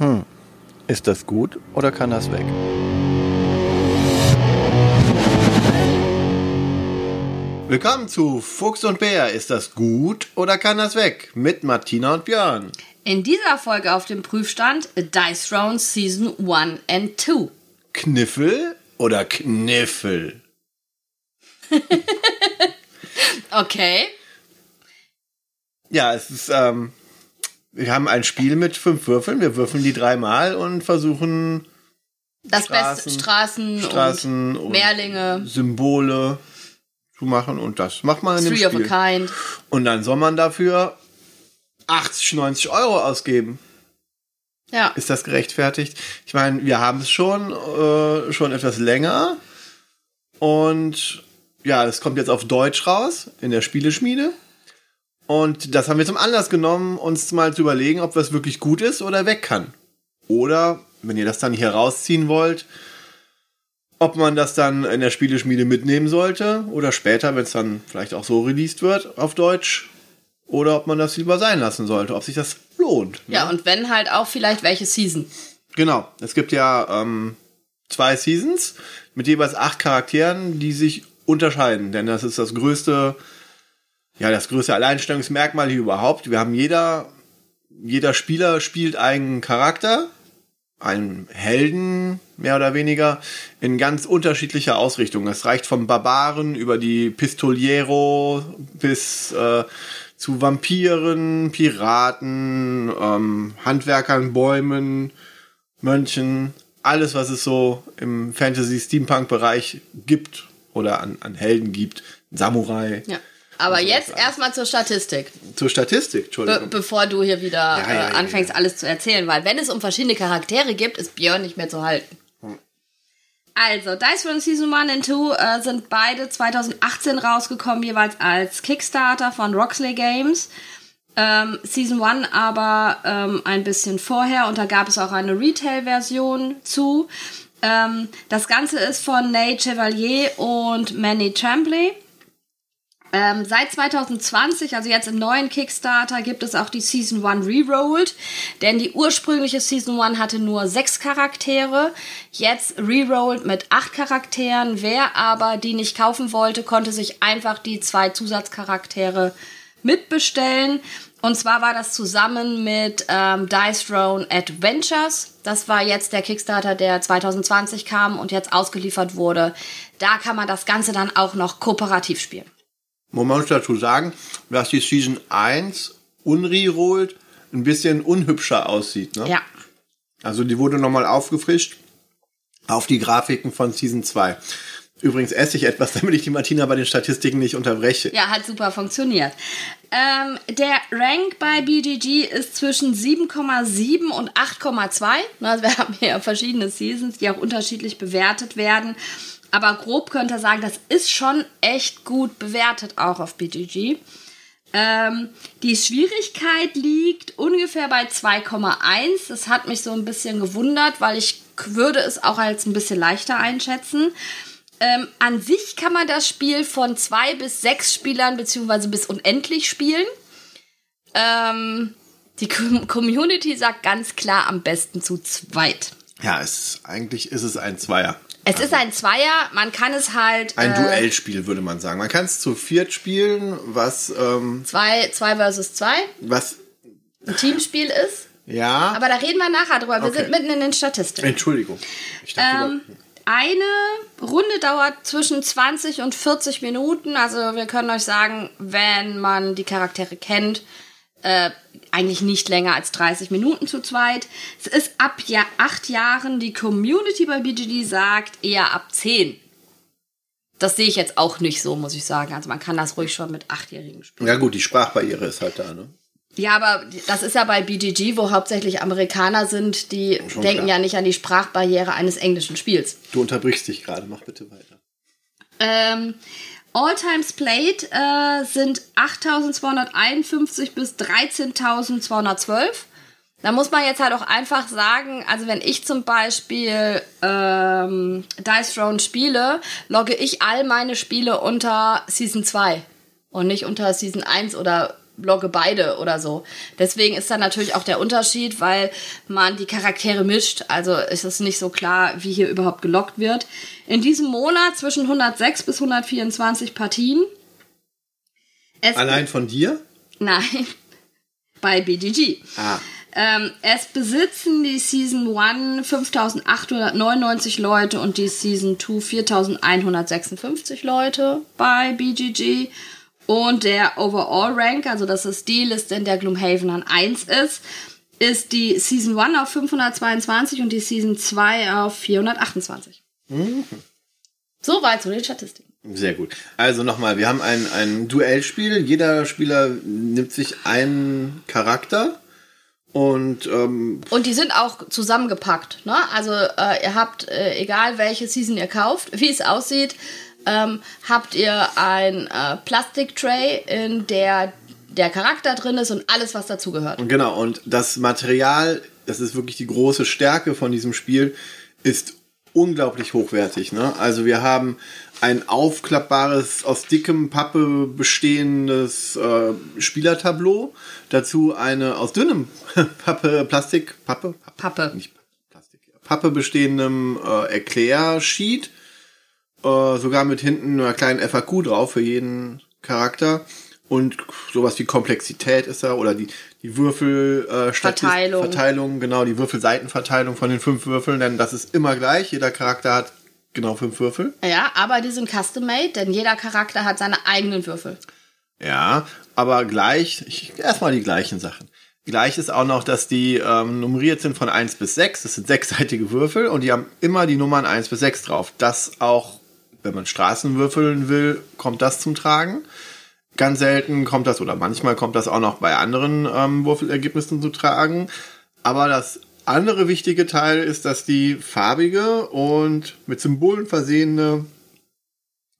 Hm. Ist das gut oder kann das weg? Willkommen zu Fuchs und Bär. Ist das gut oder kann das weg? Mit Martina und Björn. In dieser Folge auf dem Prüfstand Dice Throne Season 1 and 2. Kniffel oder Kniffel? okay. Ja, es ist, ähm, wir haben ein Spiel mit fünf Würfeln. Wir würfeln die dreimal und versuchen das Straßen, beste Straßen, Straßen und und Mehrlinge. Symbole zu machen und das macht man in dem Three of Spiel. a kind. Und dann soll man dafür 80, 90 Euro ausgeben. Ja. Ist das gerechtfertigt? Ich meine, wir haben es schon, äh, schon etwas länger. Und ja, es kommt jetzt auf Deutsch raus, in der Spieleschmiede. Und das haben wir zum Anlass genommen, uns mal zu überlegen, ob das wirklich gut ist oder weg kann. Oder, wenn ihr das dann hier rausziehen wollt, ob man das dann in der Spieleschmiede mitnehmen sollte oder später, wenn es dann vielleicht auch so released wird auf Deutsch. Oder ob man das lieber sein lassen sollte, ob sich das lohnt. ne? Ja, und wenn halt auch vielleicht welche Season. Genau. Es gibt ja ähm, zwei Seasons mit jeweils acht Charakteren, die sich unterscheiden. Denn das ist das größte, ja, das größte Alleinstellungsmerkmal hier überhaupt. Wir haben jeder, jeder Spieler spielt einen Charakter, einen Helden, mehr oder weniger, in ganz unterschiedlicher Ausrichtung. Es reicht vom Barbaren über die Pistoliero bis äh, zu Vampiren, Piraten, ähm, Handwerkern, Bäumen, Mönchen, alles, was es so im Fantasy-Steampunk-Bereich gibt oder an, an Helden gibt. Samurai. Ja. Aber jetzt erstmal zur Statistik, Zur Statistik, be Entschuldigung. bevor du hier wieder Ja, ja, äh, anfängst, ja. alles zu erzählen. Weil wenn es um verschiedene Charaktere gibt, ist Björn nicht mehr zu halten. Hm. Also, Dice Run Season 1 und 2 äh, sind beide 2018 rausgekommen, jeweils als Kickstarter von Roxley Games. Ähm, Season 1 aber ähm, ein bisschen vorher und da gab es auch eine Retail-Version zu. Ähm, das Ganze ist von Nate Chevalier und Manny Tremblay. Ähm, seit 2020, also jetzt im neuen Kickstarter, gibt es auch die Season 1 Rerolled, denn die ursprüngliche Season 1 hatte nur sechs Charaktere, jetzt Rerolled mit acht Charakteren. Wer aber die nicht kaufen wollte, konnte sich einfach die zwei Zusatzcharaktere mitbestellen. Und zwar war das zusammen mit ähm, Dice Throne Adventures. Das war jetzt der Kickstarter, der 2020 kam und jetzt ausgeliefert wurde. Da kann man das Ganze dann auch noch kooperativ spielen. Man muss dazu sagen, dass die Season 1 unrerolled ein bisschen unhübscher aussieht. Ne? Ja. Also die wurde nochmal aufgefrischt auf die Grafiken von Season 2. Übrigens esse ich etwas, damit ich die Martina bei den Statistiken nicht unterbreche. Ja, hat super funktioniert. Ähm, der Rank bei BGG ist zwischen 7,7 und 8,2. Also wir haben hier verschiedene Seasons, die auch unterschiedlich bewertet werden. Aber grob könnt ihr sagen, das ist schon echt gut bewertet auch auf BGG. Ähm, die Schwierigkeit liegt ungefähr bei 2,1. Das hat mich so ein bisschen gewundert, weil ich würde es auch als ein bisschen leichter einschätzen. Ähm, an sich kann man das Spiel von zwei bis sechs Spielern beziehungsweise bis unendlich spielen. Ähm, die Com Community sagt ganz klar am besten zu zweit. Ja, es, eigentlich ist es ein Zweier. Es ist ein Zweier, man kann es halt Ein äh, Duellspiel, würde man sagen. Man kann es zu viert spielen, was, ähm, zwei, zwei versus zwei was, ein Teamspiel ist. ja. Aber da reden wir nachher drüber. Wir Okay. sind mitten in den Statistiken. Entschuldigung. Ich dachte, Ähm, eine Runde dauert zwischen 20 und 40 Minuten. Also wir können euch sagen, wenn man die Charaktere kennt, äh, eigentlich nicht länger als 30 Minuten zu zweit. Es ist ab ja acht Jahren. Die Community bei BGD sagt eher ab 10. Das sehe ich jetzt auch nicht so, muss ich sagen. Also man kann das ruhig schon mit Achtjährigen spielen. ja gut, die Sprachbarriere ist halt da, ne? Ja, aber das ist ja bei BGG, wo hauptsächlich Amerikaner sind, die Schon denken klar. ja nicht an die Sprachbarriere eines englischen Spiels. Du unterbrichst dich gerade, mach bitte weiter. Ähm, All Times Played äh, sind 8.251 bis 13.212. Da muss man jetzt halt auch einfach sagen, also wenn ich zum Beispiel ähm, Dice Throne spiele, logge ich all meine Spiele unter Season 2 und nicht unter Season 1 oder logge beide oder so. Deswegen ist da natürlich auch der Unterschied, weil man die Charaktere mischt. Also ist es nicht so klar, wie hier überhaupt gelockt wird. In diesem Monat zwischen 106 bis 124 Partien. Allein von dir? Nein, bei BGG. Ah. Ähm, es besitzen die Season 1 5899 Leute und die Season 2 4156 Leute bei BGG. Und der Overall Rank, also das ist die Liste, in der Gloomhaven an 1 ist, ist die Season 1 auf 522 und die Season 2 auf 428. Mhm. Soweit zu den Statistiken. Sehr gut. Also nochmal, wir haben ein, ein Duellspiel. Jeder Spieler nimmt sich einen Charakter und, ähm, und die sind auch zusammengepackt. Ne? Also äh, ihr habt, äh, egal welche Season ihr kauft, wie es aussieht, ähm, habt ihr ein äh, Plastiktray, in der der Charakter drin ist und alles, was dazugehört. Genau, und das Material, das ist wirklich die große Stärke von diesem Spiel, ist unglaublich hochwertig. Ne? Also wir haben ein aufklappbares, aus dickem Pappe bestehendes äh, Spielertableau. Dazu eine aus dünnem Pappe, Plastik, Pappe? Pappe. Nicht Plastik. Pappe bestehendem äh, Erklärsheet. Äh, sogar mit hinten einer kleinen FAQ drauf für jeden Charakter. Und sowas wie Komplexität ist da oder die, die Würfel äh, Verteilung. Verteilung, genau, die Würfelseitenverteilung von den fünf Würfeln, denn das ist immer gleich. Jeder Charakter hat genau fünf Würfel. Ja, aber die sind custom-made, denn jeder Charakter hat seine eigenen Würfel. Ja, aber gleich, ich, erstmal die gleichen Sachen. Gleich ist auch noch, dass die ähm, nummeriert sind von 1 bis 6. Das sind sechsseitige Würfel und die haben immer die Nummern 1 bis 6 drauf. Das auch, wenn man Straßen würfeln will, kommt das zum Tragen. Ganz selten kommt das, oder manchmal kommt das auch noch bei anderen ähm, Würfelergebnissen zu tragen. Aber das andere wichtige Teil ist, dass die farbige und mit Symbolen versehene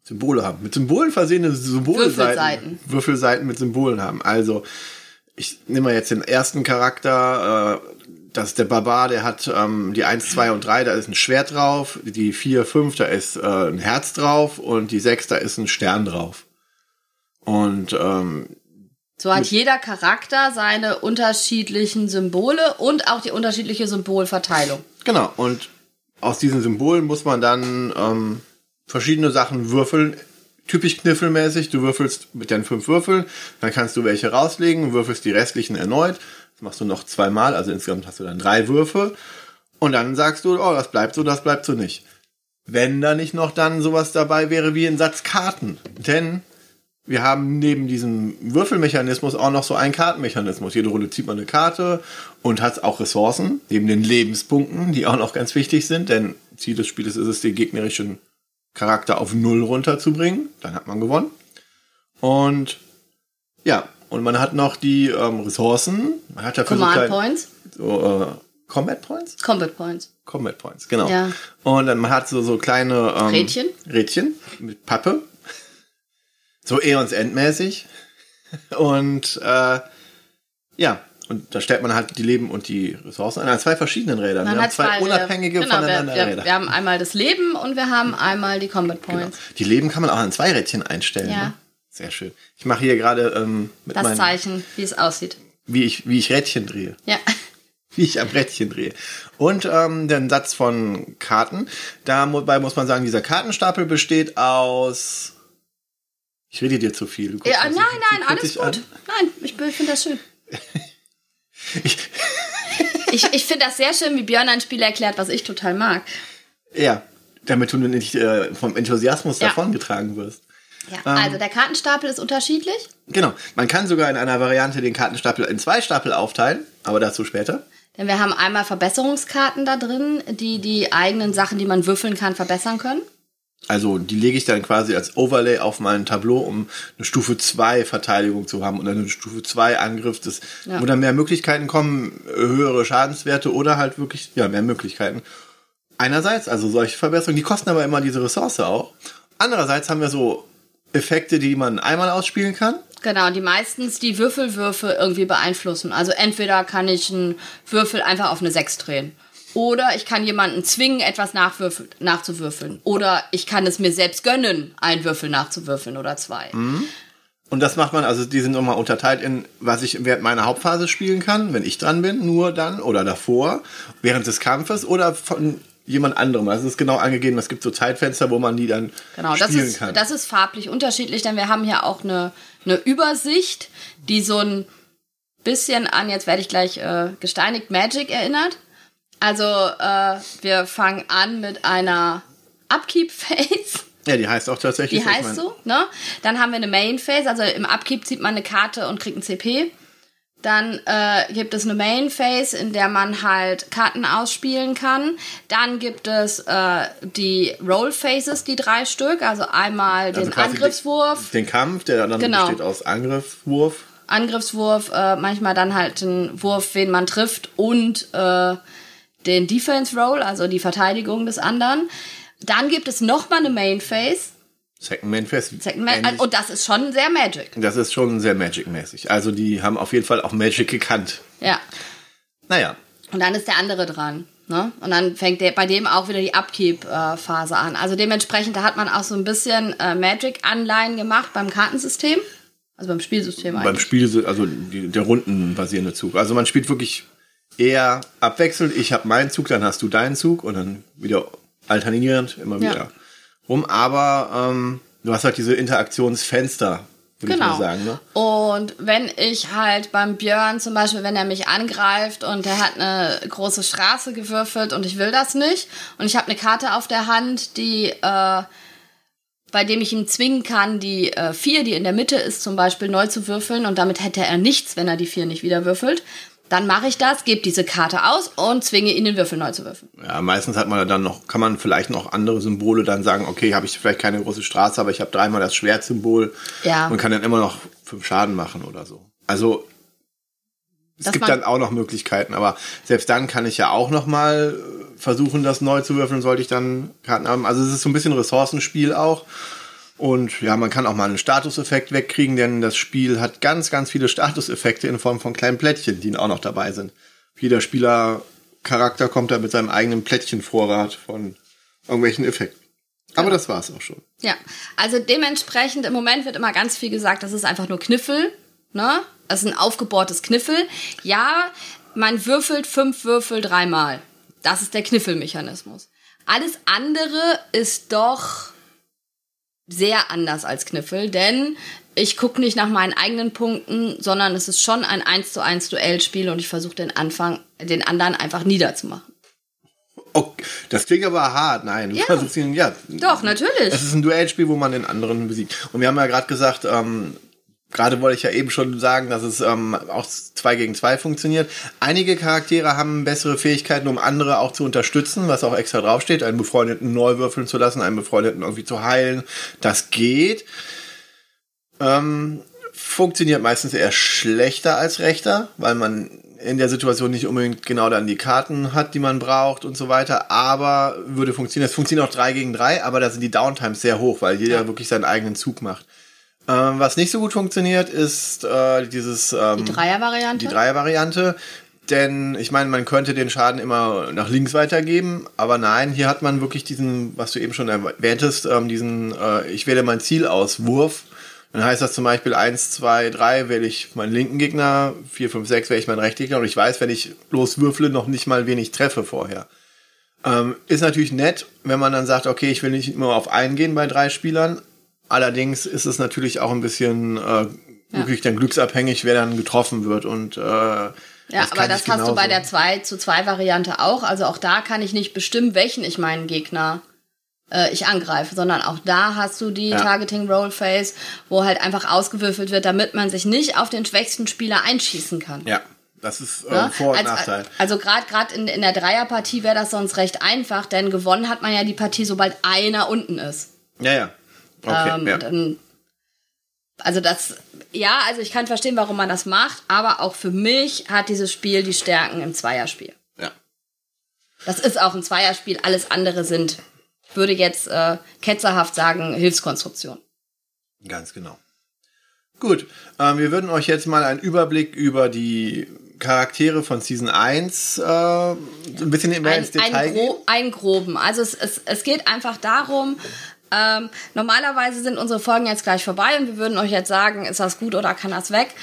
Symbole haben. Mit Symbolen versehene Symbolseiten. Würfelseiten. Würfelseiten mit Symbolen haben. Also, ich nehme mal jetzt den ersten Charakter, äh, das ist der Barbar, der hat ähm, die 1, 2 und 3, da ist ein Schwert drauf, die 4, 5, da ist äh, ein Herz drauf und die 6, da ist ein Stern drauf. Und ähm, so hat jeder Charakter seine unterschiedlichen Symbole und auch die unterschiedliche Symbolverteilung. Genau, und aus diesen Symbolen muss man dann ähm, verschiedene Sachen würfeln. Typisch kniffelmäßig, du würfelst mit deinen fünf Würfeln, dann kannst du welche rauslegen, würfelst die restlichen erneut. Das machst du noch zweimal, also insgesamt hast du dann drei Würfe. Und dann sagst du, oh, das bleibt so, das bleibt so nicht. Wenn da nicht noch dann sowas dabei wäre wie ein Satz Karten. Denn wir haben neben diesem Würfelmechanismus auch noch so einen Kartenmechanismus. Jede Runde zieht man eine Karte und hat auch Ressourcen, neben den Lebenspunkten, die auch noch ganz wichtig sind, denn Ziel des Spiels ist es, den gegnerischen Charakter auf Null runterzubringen. Dann hat man gewonnen. Und ja, und man hat noch die ähm, Ressourcen. Man hat dafür Command so klein, Points. So, äh, Combat Points? Combat Points. Combat Points, genau. Ja. Und dann man hat so, so kleine ähm, Rädchen. Rädchen mit Pappe so Eons Endmäßig. Und äh, ja, und da stellt man halt die Leben und die Ressourcen an zwei verschiedenen Rädern. Man wir haben zwei, zwei unabhängige genau, voneinander wir, wir, Räder. Wir haben einmal das Leben und wir haben einmal die Combat genau. Points. Genau. Die Leben kann man auch an zwei Rädchen einstellen. Ja. Ne? Sehr schön. Ich mache hier gerade ähm, mit das Zeichen, wie es aussieht. Wie ich, wie ich Rädchen drehe. Ja. Wie ich am Rädchen drehe. Und ähm, den Satz von Karten. Dabei muss man sagen, dieser Kartenstapel besteht aus ich rede dir zu viel. Ja, nein, nein, alles gut. An. Nein, ich finde das schön. ich ich, ich finde das sehr schön, wie Björn ein Spiel erklärt, was ich total mag. Ja, damit du nicht äh, vom Enthusiasmus ja. davongetragen wirst. Ja, ähm, also der Kartenstapel ist unterschiedlich. Genau. Man kann sogar in einer Variante den Kartenstapel in zwei Stapel aufteilen, aber dazu später. Denn wir haben einmal Verbesserungskarten da drin, die die eigenen Sachen, die man würfeln kann, verbessern können. Also die lege ich dann quasi als Overlay auf mein Tableau, um eine Stufe 2 Verteidigung zu haben und eine Stufe 2 Angriff, das, ja. wo dann mehr Möglichkeiten kommen, höhere Schadenswerte oder halt wirklich ja, mehr Möglichkeiten. Einerseits, also solche Verbesserungen, die kosten aber immer diese Ressource auch. Andererseits haben wir so Effekte, die man einmal ausspielen kann. Genau, die meistens die Würfelwürfe irgendwie beeinflussen. Also entweder kann ich einen Würfel einfach auf eine 6 drehen. Oder ich kann jemanden zwingen, etwas nachzuwürfeln. Oder ich kann es mir selbst gönnen, einen Würfel nachzuwürfeln oder zwei. Mhm. Und das macht man, also die sind nochmal unterteilt in, was ich während meiner Hauptphase spielen kann, wenn ich dran bin, nur dann oder davor, während des Kampfes oder von jemand anderem. Also es ist genau angegeben, es gibt so Zeitfenster, wo man die dann Genau, das spielen ist, kann. das ist farblich unterschiedlich, denn wir haben hier auch eine, eine Übersicht, die so ein bisschen an, jetzt werde ich gleich äh, gesteinigt, Magic erinnert. Also äh, wir fangen an mit einer Upkeep-Phase. ja, die heißt auch tatsächlich. Die heißt so, ne? Dann haben wir eine Main Phase, also im Upkeep zieht man eine Karte und kriegt ein CP. Dann äh, gibt es eine Main Phase, in der man halt Karten ausspielen kann. Dann gibt es äh, die Roll Phases, die drei Stück, also einmal Also den Angriffswurf, Den Kampf, der dann Genau. besteht aus Angriff, Wurf. Angriffswurf, äh, manchmal dann halt den Wurf, wen man trifft und äh, den Defense Roll, also die Verteidigung des anderen. Dann gibt es nochmal eine Main Phase, Second Man Fest. Second Man, Ähnlich. und das ist schon sehr Magic. Das ist schon sehr Magic-mäßig. Also die haben auf jeden Fall auch Magic gekannt. Ja. Naja, Und dann ist der andere dran. Ne? Und dann fängt der, bei dem auch wieder die Upkeep-Phase an. Also dementsprechend, da hat man auch so ein bisschen äh, Magic-Anleihen gemacht beim Kartensystem. Also beim Spielsystem beim eigentlich. Spiel, also die, der rundenbasierende Zug. Also man spielt wirklich eher abwechselnd. Ich habe meinen Zug, dann hast du deinen Zug und dann wieder alternierend immer Ja. Rum. Aber ähm, du hast halt diese Interaktionsfenster, würde ich Genau. mal sagen. Ne? Und wenn ich halt beim Björn zum Beispiel, wenn er mich angreift und er hat eine große Straße gewürfelt und ich will das nicht und ich habe eine Karte auf der Hand, die äh, bei dem ich ihn zwingen kann, die äh, vier, die in der Mitte ist, zum Beispiel neu zu würfeln und damit hätte er nichts, wenn er die vier nicht wieder würfelt. Dann mache ich das, gebe diese Karte aus und zwinge ihn, den Würfel neu zu würfeln. Ja, meistens hat man dann noch, kann man vielleicht noch andere Symbole dann sagen, okay, habe ich vielleicht keine große Straße, aber ich habe dreimal das Schwertsymbol Ja. und kann dann immer noch fünf Schaden machen oder so. Also es Dass gibt dann auch noch Möglichkeiten, aber selbst dann kann ich ja auch noch mal äh, versuchen, das neu zu würfeln, sollte ich dann Karten haben. Also es ist so ein bisschen Ressourcenspiel auch. Und ja, man kann auch mal einen Statuseffekt wegkriegen, denn das Spiel hat ganz, ganz viele Statuseffekte in Form von kleinen Plättchen, die auch noch dabei sind. Jeder Spielercharakter kommt da mit seinem eigenen Plättchenvorrat von irgendwelchen Effekten. Aber das war's auch schon. Ja, also dementsprechend im Moment wird immer ganz viel gesagt, das ist einfach nur Kniffel, ne? Das ist ein aufgebohrtes Kniffel. Ja, man würfelt fünf Würfel dreimal. Das ist der Kniffelmechanismus. Alles andere ist doch sehr anders als Kniffel, denn ich gucke nicht nach meinen eigenen Punkten, sondern es ist schon ein 1 zu 1 Duellspiel und ich versuche den Anfang, den anderen einfach niederzumachen. Okay, das klingt aber hart. Nein, Ja. ihn, ja. Doch, natürlich. Es ist ein Duellspiel, wo man den anderen besiegt. Und wir haben ja gerade gesagt, ähm, gerade wollte ich ja eben schon sagen, dass es ähm, auch 2 gegen 2 funktioniert. Einige Charaktere haben bessere Fähigkeiten, um andere auch zu unterstützen, was auch extra draufsteht, einen Befreundeten neu würfeln zu lassen, einen Befreundeten irgendwie zu heilen. Das geht. Ähm, funktioniert meistens eher schlechter als rechter, weil man in der Situation nicht unbedingt genau dann die Karten hat, die man braucht und so weiter, aber würde funktionieren. Es funktioniert auch 3 gegen 3, aber da sind die Downtimes sehr hoch, weil jeder wirklich seinen eigenen Zug macht. Ähm, was nicht so gut funktioniert, ist äh, dieses ähm, Die Dreier-Variante? die Dreier-Variante. Denn ich meine, man könnte den Schaden immer nach links weitergeben, aber nein, hier hat man wirklich diesen, was du eben schon erwähntest, ähm, diesen äh, Ich wähle mein Ziel aus Wurf. Dann heißt das zum Beispiel 1, 2, 3 wähle ich meinen linken Gegner, 4, 5, 6 wähle ich meinen rechten Gegner und ich weiß, wenn ich loswürfle, noch nicht mal wen ich treffe vorher. Ähm, ist natürlich nett, wenn man dann sagt, okay, ich will nicht immer auf einen gehen bei drei Spielern. Allerdings ist es natürlich auch ein bisschen äh, wirklich dann glücksabhängig, wer dann getroffen wird und äh, Ja, das aber das hast du bei der 2 zu 2 Variante auch. Also auch da kann ich nicht bestimmen, welchen ich meinen Gegner äh, ich angreife, sondern auch da hast du die Ja. Targeting Roll Phase, wo halt einfach ausgewürfelt wird, damit man sich nicht auf den schwächsten Spieler einschießen kann. Ja, das ist äh, Ne? Vor- und Als- Nachteil. Also gerade gerade in, in der Dreierpartie wäre das sonst recht einfach, denn gewonnen hat man ja die Partie, sobald einer unten ist. Ja, ja. Okay, Ähm, ja. dann, also das, ja, also ich kann verstehen, warum man das macht, aber auch für mich hat dieses Spiel die Stärken im Zweierspiel. ja. Das ist auch ein Zweierspiel, alles andere sind, ich würde jetzt äh, ketzerhaft sagen, Hilfskonstruktion. Ganz genau. Gut, ähm, wir würden euch jetzt mal einen Überblick über die Charaktere von Season 1 äh, ein bisschen mehr Ein, ins Detail ein geben. gro einen groben. Also es, es, es geht einfach darum, Ähm, normalerweise sind unsere Folgen jetzt gleich vorbei und wir würden euch jetzt sagen, ist das gut oder kann das weg?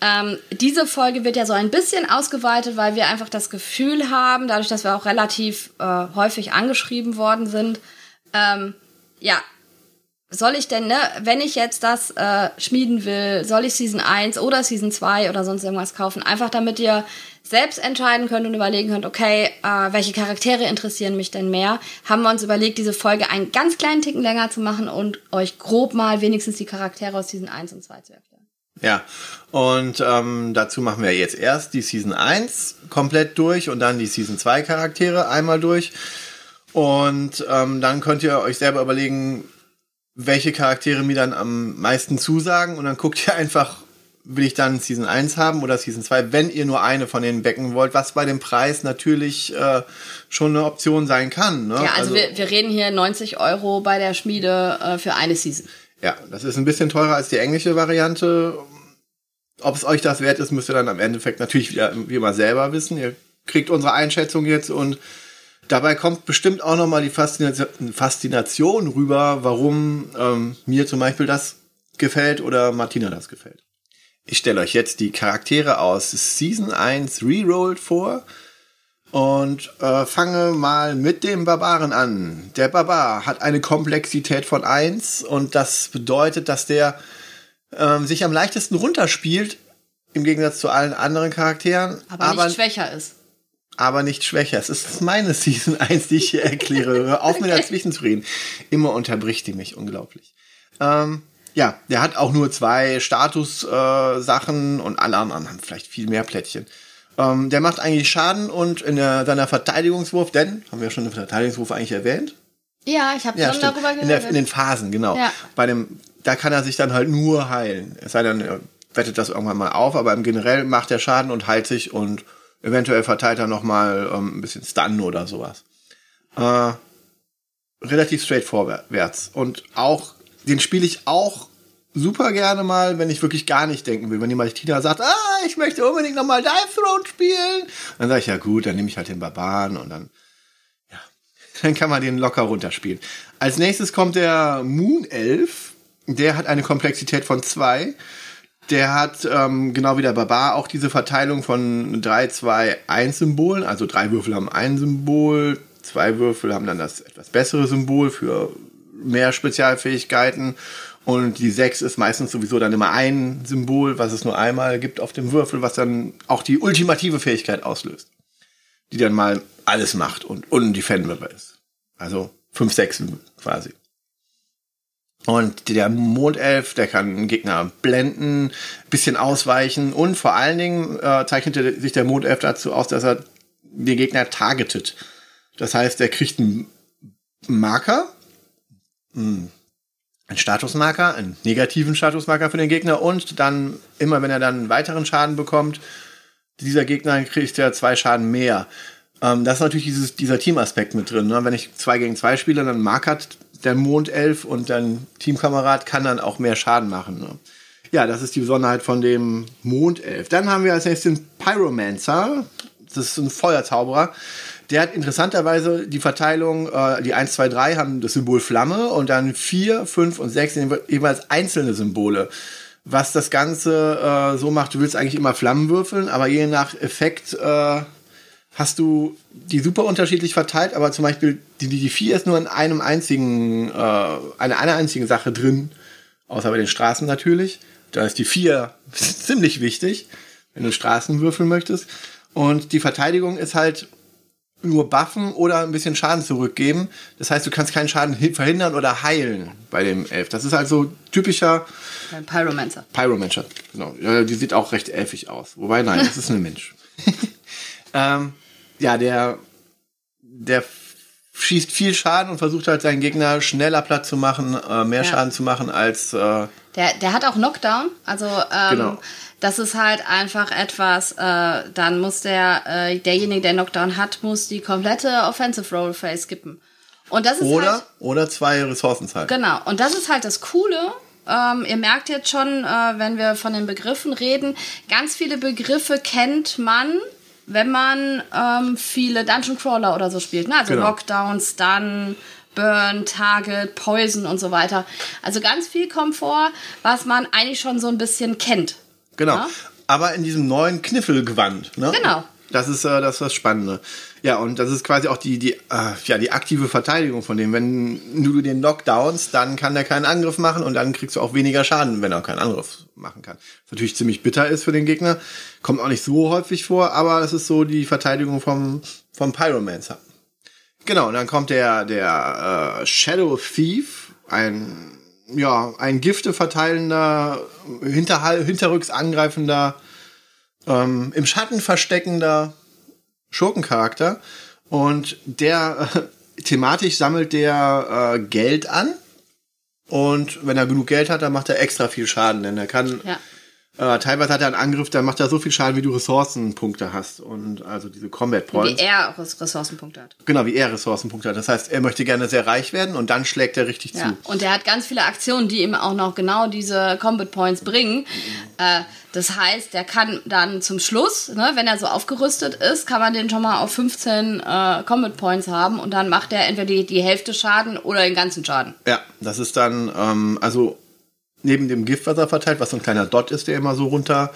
Ähm, diese Folge wird ja so ein bisschen ausgeweitet, weil wir einfach das Gefühl haben, dadurch, dass wir auch relativ äh, häufig angeschrieben worden sind, ähm, ja, soll ich denn, ne, wenn ich jetzt das äh, schmieden will, soll ich Season 1 oder Season 2 oder sonst irgendwas kaufen? Einfach damit ihr selbst entscheiden könnt und überlegen könnt, okay, äh, welche Charaktere interessieren mich denn mehr? Haben wir uns überlegt, diese Folge einen ganz kleinen Ticken länger zu machen und euch grob mal wenigstens die Charaktere aus Season 1 und 2 zu erklären. Ja, und ähm, dazu machen wir jetzt erst die Season 1 komplett durch und dann die Season 2 Charaktere einmal durch. Und ähm, dann könnt ihr euch selber überlegen, welche Charaktere mir dann am meisten zusagen. Und dann guckt ihr einfach, will ich dann Season 1 haben oder Season 2, wenn ihr nur eine von den Becken wollt, was bei dem Preis natürlich äh, schon eine Option sein kann. Ne? Ja, also, also wir, wir reden hier 90 Euro bei der Schmiede äh, für eine Season. Ja, das ist ein bisschen teurer als die englische Variante. Ob es euch das wert ist, müsst ihr dann am Endeffekt natürlich wieder wie immer selber wissen. Ihr kriegt unsere Einschätzung jetzt und dabei kommt bestimmt auch nochmal die Faszination, Faszination rüber, warum ähm, mir zum Beispiel das gefällt oder Martina das gefällt. Ich stelle euch jetzt die Charaktere aus Season 1 Rerolled vor und äh, fange mal mit dem Barbaren an. Der Barbar hat eine Komplexität von 1 und das bedeutet, dass der ähm, sich am leichtesten runterspielt, im Gegensatz zu allen anderen Charakteren. Aber, aber nicht schwächer ist. Aber nicht schwächer. Es ist meine Season 1, die ich hier erkläre. Hör auf, mir dazwischen zu reden. Immer unterbricht die mich unglaublich. Ähm, ja, der hat auch nur zwei Status-Sachen äh, und alle anderen haben vielleicht viel mehr Plättchen. Ähm, der macht eigentlich Schaden und in der, seiner Verteidigungswurf, denn, haben wir schon den Verteidigungswurf eigentlich erwähnt? Ja, ich habe ja, schon stimmt. darüber geredet. In, der, in, den Phasen, genau. Ja. Bei dem, da kann er sich dann halt nur heilen. Es sei denn, er wettet das irgendwann mal auf, aber im Generell macht er Schaden und heilt sich und eventuell verteilt er nochmal ähm, ein bisschen Stun oder sowas. Äh, relativ straight vorwärts. Und auch, den spiele ich auch super gerne mal, wenn ich wirklich gar nicht denken will. Wenn jemand Tina sagt, ah, ich möchte unbedingt nochmal Dive Throne spielen, dann sage ich, ja gut, dann nehme ich halt den Barbaren und dann, ja, dann kann man den locker runterspielen. Als nächstes kommt der Moon Elf. Der hat eine Komplexität von zwei. Der hat, ähm, genau wie der Barbar, auch diese Verteilung von 3, 2, 1 Symbolen. Also drei Würfel haben ein Symbol, zwei Würfel haben dann das etwas bessere Symbol für mehr Spezialfähigkeiten und die 6 ist meistens sowieso dann immer ein Symbol, was es nur einmal gibt auf dem Würfel, was dann auch die ultimative Fähigkeit auslöst. Die dann mal alles macht und undefendable ist. Also 5, 6 quasi. Und der Mondelf, der kann Gegner blenden, bisschen ausweichen und vor allen Dingen äh, zeichnet sich der Mondelf dazu aus, dass er den Gegner targetet. Das heißt, er kriegt einen Marker, hm, einen Statusmarker, einen negativen Statusmarker für den Gegner und dann immer, wenn er dann einen weiteren Schaden bekommt, dieser Gegner kriegt ja zwei Schaden mehr. Ähm, das ist natürlich dieses, dieser Teamaspekt mit drin. Ne? Wenn ich zwei gegen zwei spiele, dann markert der Mondelf und dein Teamkamerad kann dann auch mehr Schaden machen. Ne? Ja, das ist die Besonderheit von dem Mondelf. Dann haben wir als nächstes den Pyromancer. Das ist ein Feuerzauberer. Der hat interessanterweise die Verteilung, äh, die 1, 2, 3 haben das Symbol Flamme und dann 4, 5 und 6 sind jeweils einzelne Symbole. Was das Ganze äh, so macht, du willst eigentlich immer Flammen würfeln, aber je nach Effekt äh, hast du die super unterschiedlich verteilt, aber zum Beispiel die, die, die 4 ist nur in einem einzigen, äh, eine, einer einzigen Sache drin, außer bei den Straßen natürlich. Da ist die 4 ziemlich wichtig, wenn du Straßen würfeln möchtest. Und die Verteidigung ist halt nur buffen oder ein bisschen Schaden zurückgeben. Das heißt, du kannst keinen Schaden verhindern oder heilen bei dem Elf. Das ist also typischer Ein Pyromancer. Pyromancer, genau. Die sieht auch recht elfig aus. Wobei, nein, das ist ein Mensch. ähm, ja, der, der schießt viel Schaden und versucht halt seinen Gegner schneller platt zu machen, äh, mehr ja. Schaden zu machen als. Äh, der, der hat auch Knockdown. Also ähm, genau. Das ist halt einfach etwas, äh, dann muss der, äh, derjenige, der Knockdown hat, muss die komplette Offensive Roll Phase skippen. Und das ist oder, halt, oder zwei Ressourcen zahlen. Genau. Und das ist halt das Coole. Ähm, ihr merkt jetzt schon, äh, wenn wir von den Begriffen reden, ganz viele Begriffe kennt man, wenn man ähm, viele Dungeon Crawler oder so spielt. Ne? Also genau. Lockdowns, Stun, Burn, Target, Poison und so weiter. Also ganz viel kommt vor, was man eigentlich schon so ein bisschen kennt. Genau. Ja? Aber in diesem neuen Kniffelgewand. Ne? Genau. Das ist äh, das, ist das Spannende. Ja, und das ist quasi auch die, die, äh, ja, die aktive Verteidigung von dem. Wenn du den Knockdowns, dann kann der keinen Angriff machen und dann kriegst du auch weniger Schaden, wenn er keinen Angriff machen kann. Was natürlich ziemlich bitter ist für den Gegner. Kommt auch nicht so häufig vor, aber es ist so die Verteidigung vom, vom Pyromancer. Genau, und dann kommt der, der äh, Shadow Thief, ein, ja, ein Gifte verteilender, hinterhal hinterrücks angreifender, ähm, im Schatten versteckender Schurkencharakter. Und der äh, thematisch sammelt der äh, Geld an. Und wenn er genug Geld hat, dann macht er extra viel Schaden, denn er kann Ja. Äh, teilweise hat er einen Angriff, dann macht er so viel Schaden, wie du Ressourcenpunkte hast. Und also diese Combat Wie Points. er auch Res- Ressourcenpunkte hat. Genau, wie er Ressourcenpunkte hat. Das heißt, er möchte gerne sehr reich werden und dann schlägt er richtig Ja. zu. Und er hat ganz viele Aktionen, die ihm auch noch genau diese Combat Points bringen. Äh, das heißt, der kann dann zum Schluss, ne, wenn er so aufgerüstet ist, kann man den schon mal auf 15 äh, Combat Points haben und dann macht er entweder die, die Hälfte Schaden oder den ganzen Schaden. Ja, das ist dann, ähm, also neben dem Gift, was er verteilt, was so ein kleiner Dot ist, der immer so runter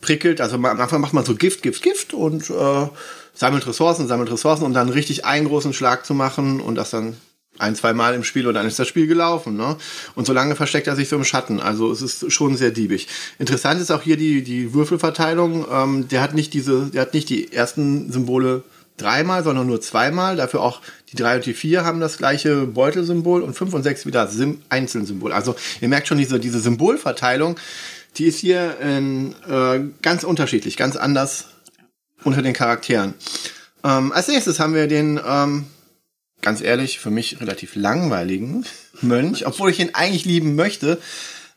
prickelt. Also am Anfang macht man so Gift, Gift, Gift und äh, sammelt Ressourcen, sammelt Ressourcen, um dann richtig einen großen Schlag zu machen und das dann ein, zwei Mal im Spiel und dann ist das Spiel gelaufen. Ne? Und so lange versteckt er sich so im Schatten. Also es ist schon sehr diebig. Interessant ist auch hier die, die Würfelverteilung. Ähm, der hat nicht diese, der hat nicht die ersten Symbole dreimal, sondern nur zweimal. Dafür auch die drei und die vier haben das gleiche Beutelsymbol und fünf und sechs wieder Sim Einzelsymbol. Also ihr merkt schon diese, diese Symbolverteilung, die ist hier in, äh, ganz unterschiedlich, ganz anders unter den Charakteren. Ähm, als nächstes haben wir den, ähm, ganz ehrlich, für mich relativ langweiligen Mönch, obwohl ich ihn eigentlich lieben möchte.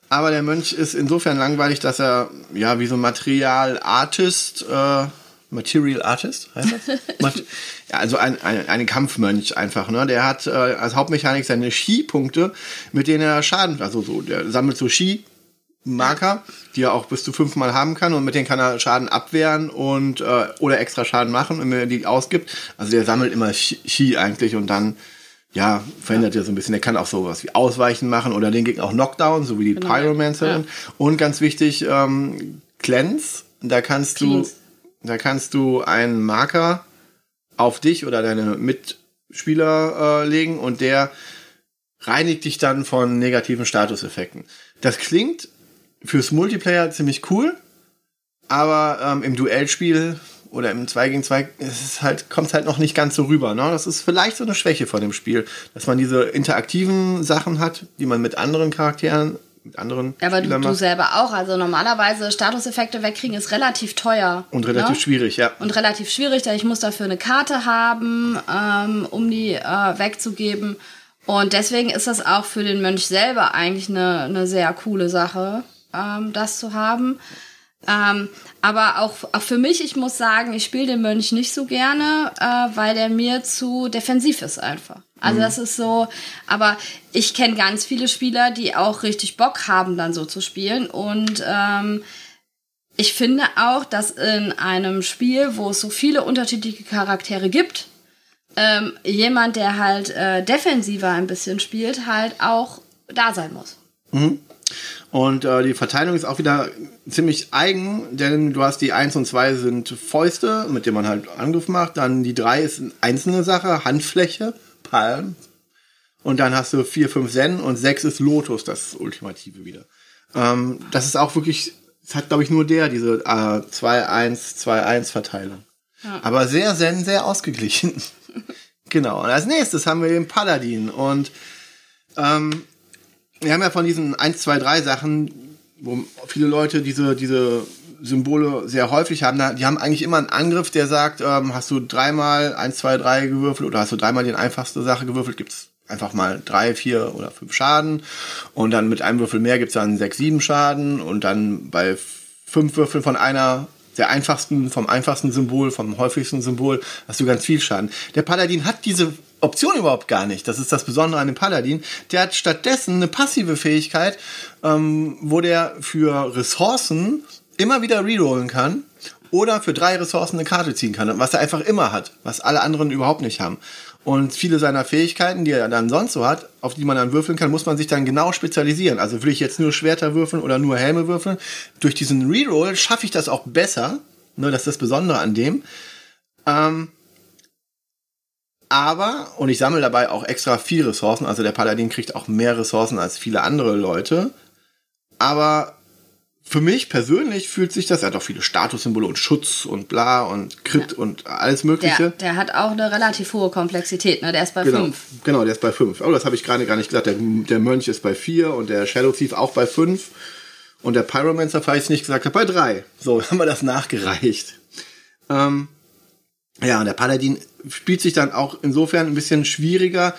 Aber der Mönch ist insofern langweilig, dass er, ja, wie so ein Material Artist, äh, Material Artist, heißt das? Ja, also ein, ein, ein Kampfmönch einfach, ne? Der hat äh, als Hauptmechanik seine Ski-Punkte, mit denen er Schaden, also so, der sammelt so Ski, Marker, die er auch bis zu fünfmal haben kann und mit denen kann er Schaden abwehren und äh, oder extra Schaden machen, wenn er die ausgibt. Also der sammelt immer Chi eigentlich und dann ja, verändert er so ein bisschen. Der kann auch sowas wie Ausweichen machen oder den Gegner auch Knockdown, so wie die Genau. Pyromancerin. Und ganz wichtig, ähm, Cleanse. Da kannst Cleanse. du, da kannst du einen Marker auf dich oder deine Mitspieler äh, legen und der reinigt dich dann von negativen Statuseffekten. Das klingt fürs Multiplayer ziemlich cool, aber ähm, im Duellspiel oder im 2 gegen 2 ist es halt, kommt es halt noch nicht ganz so rüber. Ne? Das ist vielleicht so eine Schwäche von dem Spiel, dass man diese interaktiven Sachen hat, die man mit anderen Charakteren, mit anderen Ja, aber du, Spielern du selber auch. Also normalerweise Statuseffekte wegkriegen ist relativ teuer. Und relativ ne? schwierig, ja. Und relativ schwierig, denn ich muss dafür eine Karte haben, ähm, um die äh, wegzugeben. Und deswegen ist das auch für den Mönch selber eigentlich eine, eine sehr coole Sache, ähm, das zu haben. Ähm, aber auch, auch für mich, ich muss sagen, ich spiele den Mönch nicht so gerne, äh, weil der mir zu defensiv ist einfach. Also das ist so, aber ich kenne ganz viele Spieler, die auch richtig Bock haben, dann so zu spielen. Und ähm, ich finde auch, dass in einem Spiel, wo es so viele unterschiedliche Charaktere gibt, ähm, jemand, der halt äh, defensiver ein bisschen spielt, halt auch da sein muss. Und äh, die Verteilung ist auch wieder ziemlich eigen, denn du hast die 1 und 2 sind Fäuste, mit denen man halt Angriff macht. Dann die 3 ist eine einzelne Sache, Handfläche, Palm. Und dann hast du 4, 5 Zen und 6 ist Lotus, das Ultimative wieder. Ähm, das ist auch wirklich, es hat glaube ich nur der, diese äh, 2-1-2-1 Verteilung. Aber sehr Zen, sehr ausgeglichen. genau. Und als nächstes haben wir den Paladin und ähm, wir haben ja von diesen 1, 2, 3 Sachen, wo viele Leute diese, diese Symbole sehr häufig haben, die haben eigentlich immer einen Angriff, der sagt, ähm, hast du dreimal 1, 2, 3 gewürfelt oder hast du dreimal die einfachste Sache gewürfelt, gibt's einfach mal drei, vier oder fünf Schaden. Und dann mit einem Würfel mehr gibt's dann sechs, sieben Schaden. Und dann bei fünf Würfeln von einer der einfachsten, vom einfachsten Symbol, vom häufigsten Symbol, hast du ganz viel Schaden. Der Paladin hat diese Option überhaupt gar nicht. Das ist das Besondere an dem Paladin. Der hat stattdessen eine passive Fähigkeit, ähm, wo der für Ressourcen immer wieder rerollen kann oder für drei Ressourcen eine Karte ziehen kann, was er einfach immer hat, was alle anderen überhaupt nicht haben. Und viele seiner Fähigkeiten, die er dann sonst so hat, auf die man dann würfeln kann, muss man sich dann genau spezialisieren. Also will ich jetzt nur Schwerter würfeln oder nur Helme würfeln? Durch diesen Reroll schaffe ich das auch besser. Ne, das ist das Besondere an dem. Ähm, aber, und ich sammle dabei auch extra viel Ressourcen, also der Paladin kriegt auch mehr Ressourcen als viele andere Leute. Aber für mich persönlich fühlt sich das, er hat auch viele Statussymbole und Schutz und bla und Crit ja. und alles Mögliche. Der, der, hat auch eine relativ hohe Komplexität, ne? Der ist bei 5. Genau, genau, der ist bei 5. Oh, das habe ich gerade gar nicht gesagt. Der, der Mönch ist bei 4 und der Shadow Thief auch bei 5. Und der Pyromancer, falls ich nicht gesagt habe, bei 3. So, haben wir das nachgereicht. Ähm, ja, und der Paladin spielt sich dann auch insofern ein bisschen schwieriger.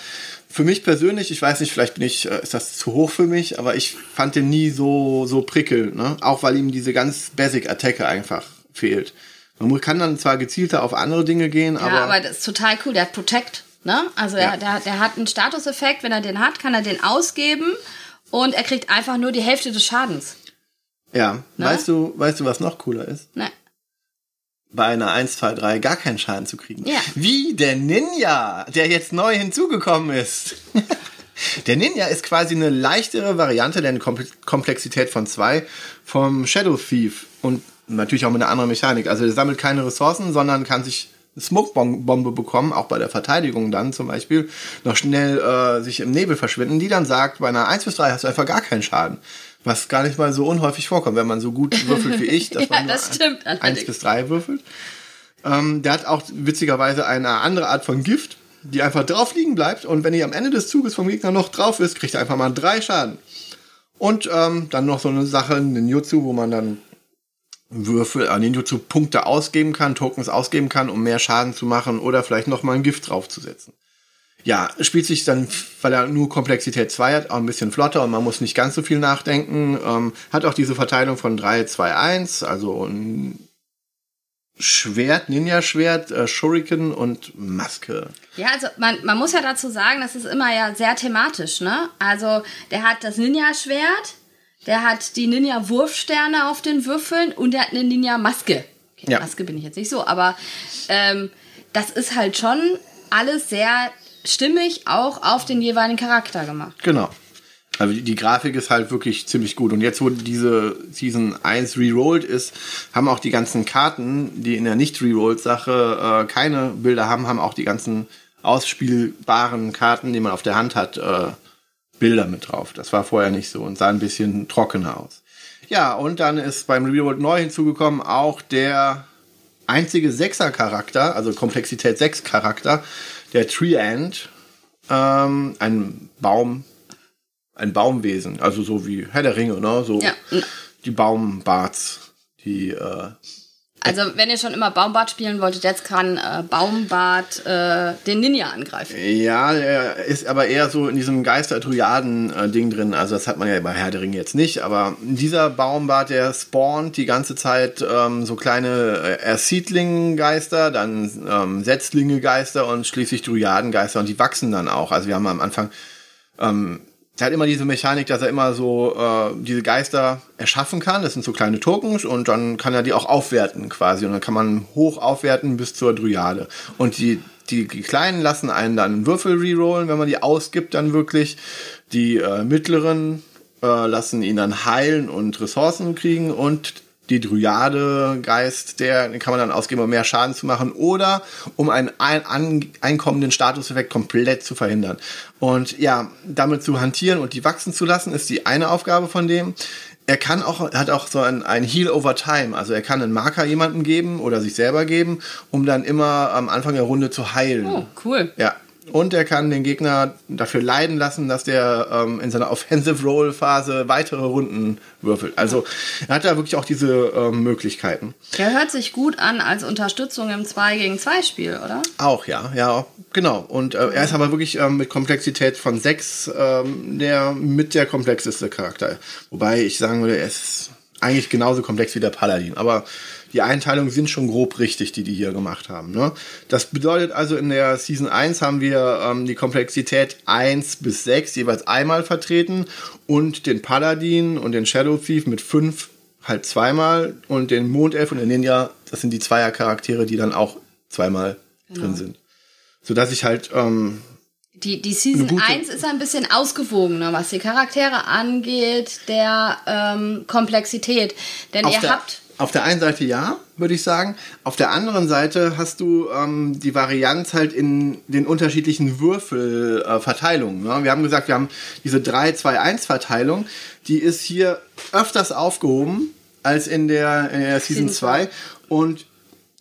Für mich persönlich, ich weiß nicht, vielleicht bin ich, äh, ist das zu hoch für mich, aber ich fand den nie so, so prickelnd, ne? Auch weil ihm diese ganz Basic-Attacke einfach fehlt. Man kann dann zwar gezielter auf andere Dinge gehen, ja, aber. Ja, aber das ist total cool. Der hat Protect, ne? Also ja. er, der, der hat einen Statuseffekt. Wenn er den hat, kann er den ausgeben und er kriegt einfach nur die Hälfte des Schadens. Ja. Ne? Weißt du, weißt du, was noch cooler ist? Ne bei einer 1, 2, 3 gar keinen Schaden zu kriegen. Ja. Wie der Ninja, der jetzt neu hinzugekommen ist. der Ninja ist quasi eine leichtere Variante der Komplexität von 2 vom Shadow Thief und natürlich auch mit einer anderen Mechanik. Also der sammelt keine Ressourcen, sondern kann sich eine Smoke-Bombe bekommen, auch bei der Verteidigung dann zum Beispiel, noch schnell äh, sich im Nebel verschwinden, die dann sagt, bei einer 1 bis 3 hast du einfach gar keinen Schaden. Was gar nicht mal so unhäufig vorkommt, wenn man so gut würfelt wie ich, dass ja, man das stimmt, eins bis drei würfelt. Ähm, der hat auch witzigerweise eine andere Art von Gift, die einfach drauf liegen bleibt und wenn die am Ende des Zuges vom Gegner noch drauf ist, kriegt er einfach mal drei Schaden. Und ähm, dann noch so eine Sache, einen Jutsu, wo man dann Würfel, an äh, Ninjutsu Punkte ausgeben kann, Tokens ausgeben kann, um mehr Schaden zu machen oder vielleicht noch mal ein Gift draufzusetzen ja, spielt sich dann, weil er nur Komplexität 2 hat, auch ein bisschen flotter und man muss nicht ganz so viel nachdenken. Ähm, hat auch diese Verteilung von 3, 2, 1, also ein Schwert, Ninja-Schwert, äh, Shuriken und Maske. Ja, also man, man muss ja dazu sagen, das ist immer ja sehr thematisch, ne? Also der hat das Ninja-Schwert, der hat die Ninja-Wurfsterne auf den Würfeln und der hat eine Ninja-Maske. Okay, ja. Maske bin ich jetzt nicht so, aber ähm, das ist halt schon alles sehr stimmig auch auf den jeweiligen Charakter gemacht. Genau. Also die, Grafik ist halt wirklich ziemlich gut. Und jetzt, wo diese Season 1 rerolled ist, haben auch die ganzen Karten, die in der nicht-rerolled-Sache äh, keine Bilder haben, haben auch die ganzen ausspielbaren Karten, die man auf der Hand hat, äh, Bilder mit drauf. Das war vorher nicht so und sah ein bisschen trockener aus. Ja, und dann ist beim Rerolled neu hinzugekommen auch der einzige Sechser-Charakter, also Komplexität 6-Charakter, der Tree Ant, ähm, ein Baum, ein Baumwesen, also so wie Herr der Ringe, ne? So ja. die Baumbarts, die äh, also, wenn ihr schon immer Baumbart spielen wolltet, jetzt kann äh, Baumbart äh, den Ninja angreifen. Ja, er ist aber eher so in diesem Geister-Dryaden-Ding drin. Also, das hat man ja bei Herr der Ringe jetzt nicht. Aber dieser Baumbart, der spawnt die ganze Zeit ähm, so kleine äh, Ersiedling-Geister, dann ähm, Setzlinge-Geister und schließlich Dryadengeister. Und die wachsen dann auch. Also, wir haben am Anfang ähm, er hat immer diese Mechanik, dass er immer so äh, diese Geister erschaffen kann. Das sind so kleine Tokens und dann kann er die auch aufwerten quasi. Und dann kann man hoch aufwerten bis zur Dryade. Und die, die, die Kleinen lassen einen dann einen Würfel rerollen, wenn man die ausgibt, dann wirklich. Die äh, mittleren äh, lassen ihn dann heilen und Ressourcen kriegen und die Dryade-Geist, der den kann man dann ausgeben, um mehr Schaden zu machen oder um einen ein, an, einkommenden Statuseffekt komplett zu verhindern. Und ja, damit zu hantieren und die wachsen zu lassen, ist die eine Aufgabe von dem. Er kann auch, hat auch so ein, ein Heal over Time. Also er kann einen Marker jemandem geben oder sich selber geben, um dann immer am Anfang der Runde zu heilen. Oh, cool. Ja, und er kann den Gegner dafür leiden lassen, dass der ähm, in seiner Offensive Roll Phase weitere Runden würfelt. Also er hat da wirklich auch diese ähm, Möglichkeiten. Der hört sich gut an als Unterstützung im 2 gegen 2 Spiel, oder? Auch ja, ja, genau. Und äh, er ist aber wirklich ähm, mit Komplexität von 6 ähm, der mit der komplexeste Charakter. Wobei ich sagen würde, er ist eigentlich genauso komplex wie der Paladin. Aber die Einteilungen sind schon grob richtig, die die hier gemacht haben. Ne? Das bedeutet also, in der Season 1 haben wir ähm, die Komplexität 1 bis 6 jeweils einmal vertreten und den Paladin und den Shadow Thief mit 5 halt zweimal und den Mondelf und den Ninja, das sind die Zweier-Charaktere, die dann auch zweimal Genau. drin sind. Sodass ich halt, ähm, Die, die Season Eine gute- 1 ist ein bisschen ausgewogener, was die Charaktere angeht, der ähm, Komplexität. Denn auf, ihr habt. Auf der einen Seite ja, würde ich sagen. Auf der anderen Seite hast du ähm, die Varianz halt in den unterschiedlichen Würfelverteilungen. Äh, ne? Wir haben gesagt, wir haben diese 3-2-1-Verteilung, die ist hier öfters aufgehoben als in der, in der Season Season 2. Und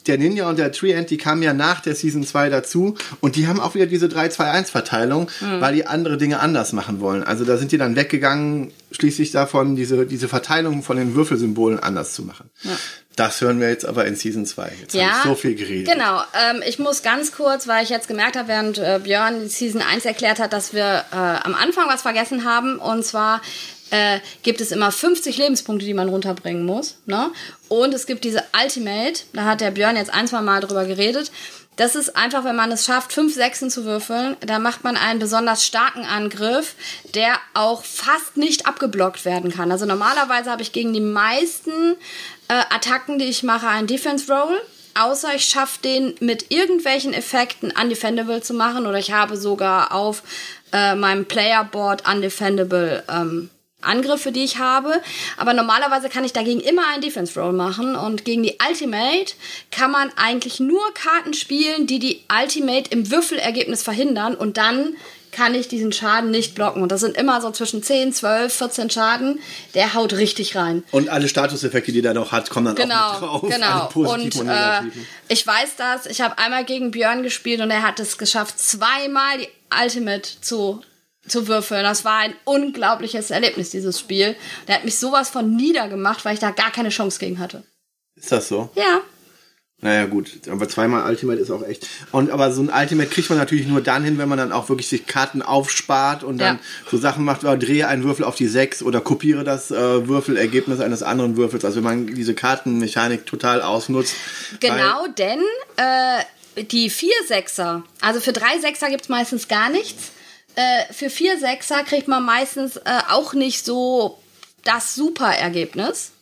der Ninja und der Treant, die kamen ja nach der Season 2 dazu und die haben auch wieder diese 3-2-1-Verteilung, weil die andere Dinge anders machen wollen. Also da sind die dann weggegangen, schließlich davon, diese, diese Verteilung von den Würfelsymbolen anders zu machen. Das hören wir jetzt aber in Season 2. Jetzt habe ich so viel geredet. Genau. Ähm, ich muss ganz kurz, weil ich jetzt gemerkt habe, während äh, Björn Season 1 erklärt hat, dass wir äh, am Anfang was vergessen haben. Und zwar äh, gibt es immer 50 Lebenspunkte, die man runterbringen muss. Ne? Und es gibt diese Ultimate, da hat der Björn jetzt ein, zwei Mal drüber geredet. Das ist einfach, wenn man es schafft, fünf Sechsen zu würfeln, da macht man einen besonders starken Angriff, der auch fast nicht abgeblockt werden kann. Also normalerweise habe ich gegen die meisten äh, Attacken, die ich mache, einen Defense Roll. Außer ich schaffe den mit irgendwelchen Effekten undefendable zu machen oder ich habe sogar auf äh, meinem Playerboard undefendable ähm, Angriffe, die ich habe. Aber normalerweise kann ich dagegen immer einen Defense Roll machen. Und gegen die Ultimate kann man eigentlich nur Karten spielen, die die Ultimate im Würfelergebnis verhindern. Und dann kann ich diesen Schaden nicht blocken. Und das sind immer so zwischen 10, 12, 14 Schaden. Der haut richtig rein. Und alle Statuseffekte, die der noch hat, kommen dann auch Genau, mit drauf. genau. Und und, äh, ich weiß das. Ich habe einmal gegen Björn gespielt und er hat es geschafft, zweimal die Ultimate zu zu würfeln. Das war ein unglaubliches Erlebnis, dieses Spiel. Der hat mich sowas von niedergemacht, weil ich da gar keine Chance gegen hatte. Ist das so? Ja. Naja, gut. Aber zweimal Ultimate ist auch echt. Und aber so ein Ultimate kriegt man natürlich nur dann hin, wenn man dann auch wirklich sich Karten aufspart und dann Ja. so Sachen macht, drehe einen Würfel auf die 6 oder kopiere das äh, Würfelergebnis eines anderen Würfels. Also wenn man diese Kartenmechanik total ausnutzt. Genau, denn äh, die vier Sechser, also für drei Sechser gibt's meistens gar nichts. Äh, für vier Sechser kriegt man meistens äh, auch nicht so das super Ergebnis.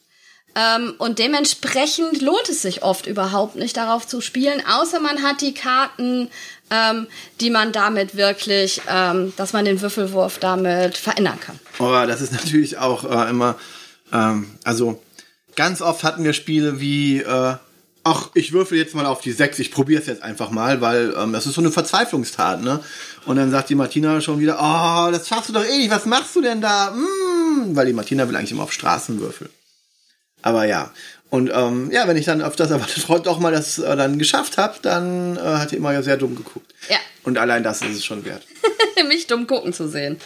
Ähm, und dementsprechend lohnt es sich oft überhaupt nicht darauf zu spielen, außer man hat die Karten, ähm, die man damit wirklich, ähm, dass man den Würfelwurf damit verändern kann. Aber das ist natürlich auch äh, immer, ähm, also ganz oft hatten wir Spiele wie, äh, ach, ich würfel jetzt mal auf die 6, ich probiere es jetzt einfach mal, weil ähm, das ist so eine Verzweiflungstat, ne? Und dann sagt die Martina schon wieder, oh, das schaffst du doch eh nicht, was machst du denn da? Mm, weil die Martina will eigentlich immer auf Straßen würfeln. Aber ja. Und ähm, ja, wenn ich dann auf das aber doch mal das äh, dann geschafft habe, dann äh, hat die immer ja sehr dumm geguckt. Ja. Und allein das ist es schon wert. mich dumm gucken zu sehen.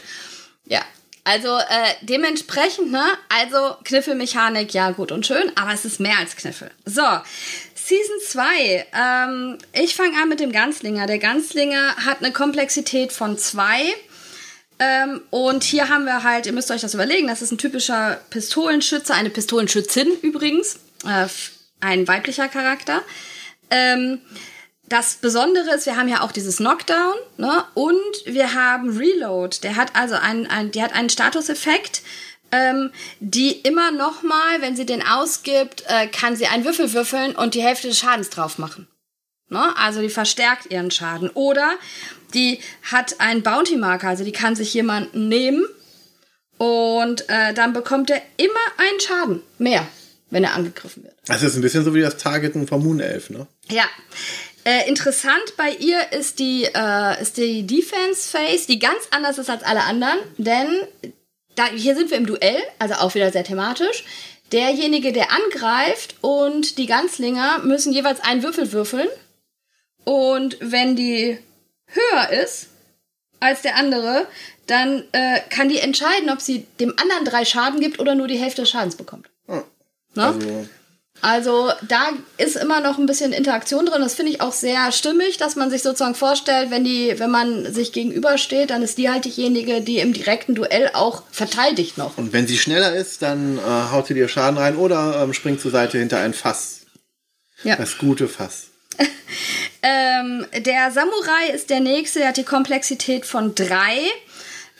Ja. Also äh, dementsprechend, ne? Also Kniffelmechanik, ja gut und schön, aber es ist mehr als Kniffel. So, Season 2. Ähm, ich fange an mit dem Ganzlinger. Der Ganzlinger hat eine Komplexität von 2. Ähm, und hier haben wir halt, ihr müsst euch das überlegen, das ist ein typischer Pistolenschütze, eine Pistolenschützin übrigens, äh, ein weiblicher Charakter. Ähm, das Besondere ist, wir haben ja auch dieses Knockdown, ne? Und wir haben Reload. Der hat also einen, einen, die hat einen Statuseffekt, ähm, die immer noch mal, wenn sie den ausgibt, äh, kann sie einen Würfel würfeln und die Hälfte des Schadens drauf machen. Ne? Also die verstärkt ihren Schaden. Oder die hat einen Bounty-Marker, also die kann sich jemanden nehmen und äh, dann bekommt er immer einen Schaden mehr, wenn er angegriffen wird. Das ist ein bisschen so wie das Targeten vom Moon Elf, ne? Ja. Äh, interessant bei ihr ist die, äh, ist die Defense Phase, die ganz anders ist als alle anderen, denn da, hier sind wir im Duell, also auch wieder sehr thematisch. Derjenige, der angreift und die Ganzlinger müssen jeweils einen Würfel würfeln. Und wenn die höher ist als der andere, dann äh, kann die entscheiden, ob sie dem anderen drei Schaden gibt oder nur die Hälfte des Schadens bekommt. Hm. Ne? Also, Also da ist immer noch ein bisschen Interaktion drin. Das finde ich auch sehr stimmig, dass man sich sozusagen vorstellt, wenn die, wenn man sich gegenübersteht, dann ist die halt diejenige, die im direkten Duell auch verteidigt noch. und wenn sie schneller ist, dann äh, haut sie dir Schaden rein oder ähm, springt zur Seite hinter ein Fass. Ja. Das gute Fass. Ähm, der Samurai ist der nächste, der hat die Komplexität von drei.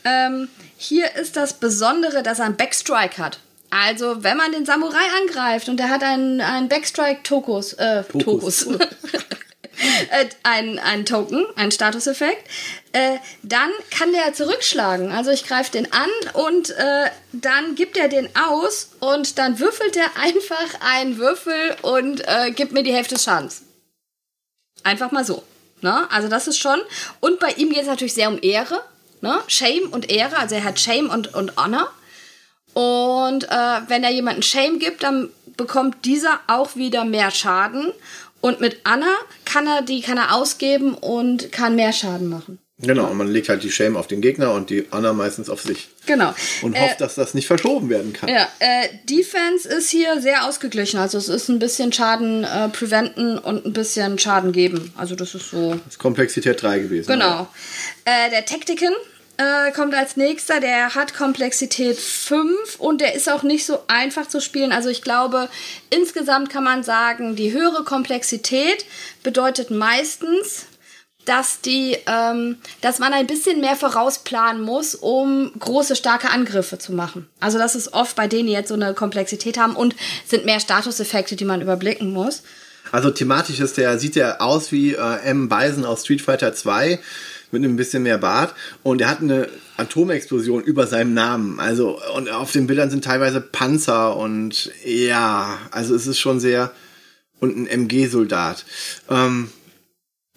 Ähm, hier ist das Besondere, dass er einen Backstrike hat. Also, wenn man den Samurai angreift und der hat einen, einen Backstrike-Tokus, äh, Tokus. Tokus. äh, ein, ein Token, ein Statuseffekt, äh, dann kann der zurückschlagen. Also ich greife den an und äh, dann gibt er den aus und dann würfelt er einfach einen Würfel und äh, gibt mir die Hälfte des Schadens. Einfach mal so. Ne? Also das ist schon. Und bei ihm geht es natürlich sehr um Ehre. Ne? Shame und Ehre. Also er hat Shame und, und Honor. Und äh, wenn er jemanden Shame gibt, dann bekommt dieser auch wieder mehr Schaden. Und mit Anna kann er die kann er ausgeben und kann mehr Schaden machen. Genau, und man legt halt die Shame auf den Gegner und die Anna meistens auf sich. Genau. Und Äh, hofft, dass das nicht verschoben werden kann. Ja, äh, Defense ist hier sehr ausgeglichen. Also es ist ein bisschen Schaden äh, preventen und ein bisschen Schaden geben. Also das ist so. Das ist Komplexität 3 gewesen. Genau. Äh, der Tactican äh, kommt als nächster. Der hat Komplexität 5 und der ist auch nicht so einfach zu spielen. Also ich glaube, insgesamt kann man sagen, die höhere Komplexität bedeutet meistens, dass die, ähm, dass man ein bisschen mehr vorausplanen muss, um große, starke Angriffe zu machen. Also das ist oft bei denen, die jetzt so eine Komplexität haben und sind mehr Statuseffekte, die man überblicken muss. Also thematisch ist der, sieht der aus wie äh, M. Bison aus Street Fighter 2 mit einem bisschen mehr Bart und er hat eine Atomexplosion über seinem Namen. Also und auf den Bildern sind teilweise Panzer und ja, also es ist schon sehr und ein MG-Soldat. Ähm,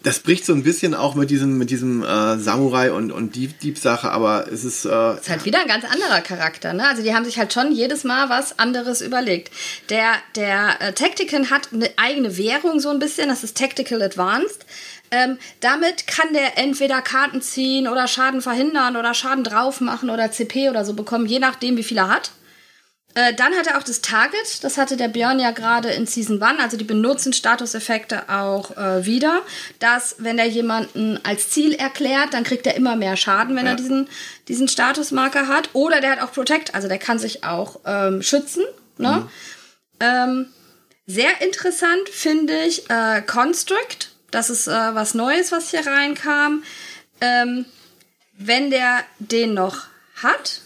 das bricht so ein bisschen auch mit diesem mit diesem äh, Samurai und und Dieb Dieb Sache, aber es ist äh, ist halt wieder ein ganz anderer Charakter, ne? Also die haben sich halt schon jedes Mal was anderes überlegt. Der der äh, Tactican hat eine eigene Währung so ein bisschen, das ist Tactical Advanced. Ähm, damit kann der entweder Karten ziehen oder Schaden verhindern oder Schaden drauf machen oder CP oder so bekommen, je nachdem, wie viel er hat. Äh, dann hat er auch das Target, das hatte der Björn ja gerade in Season 1, also die benutzen Statuseffekte auch äh, wieder, dass wenn er jemanden als Ziel erklärt, dann kriegt er immer mehr Schaden, wenn Ja. er diesen, diesen Statusmarker hat. Oder der hat auch Protect, also der kann sich auch ähm, schützen. Ne? Ähm, sehr interessant finde ich äh, Construct, das ist äh, was Neues, was hier reinkam. Ähm, wenn der den noch hat,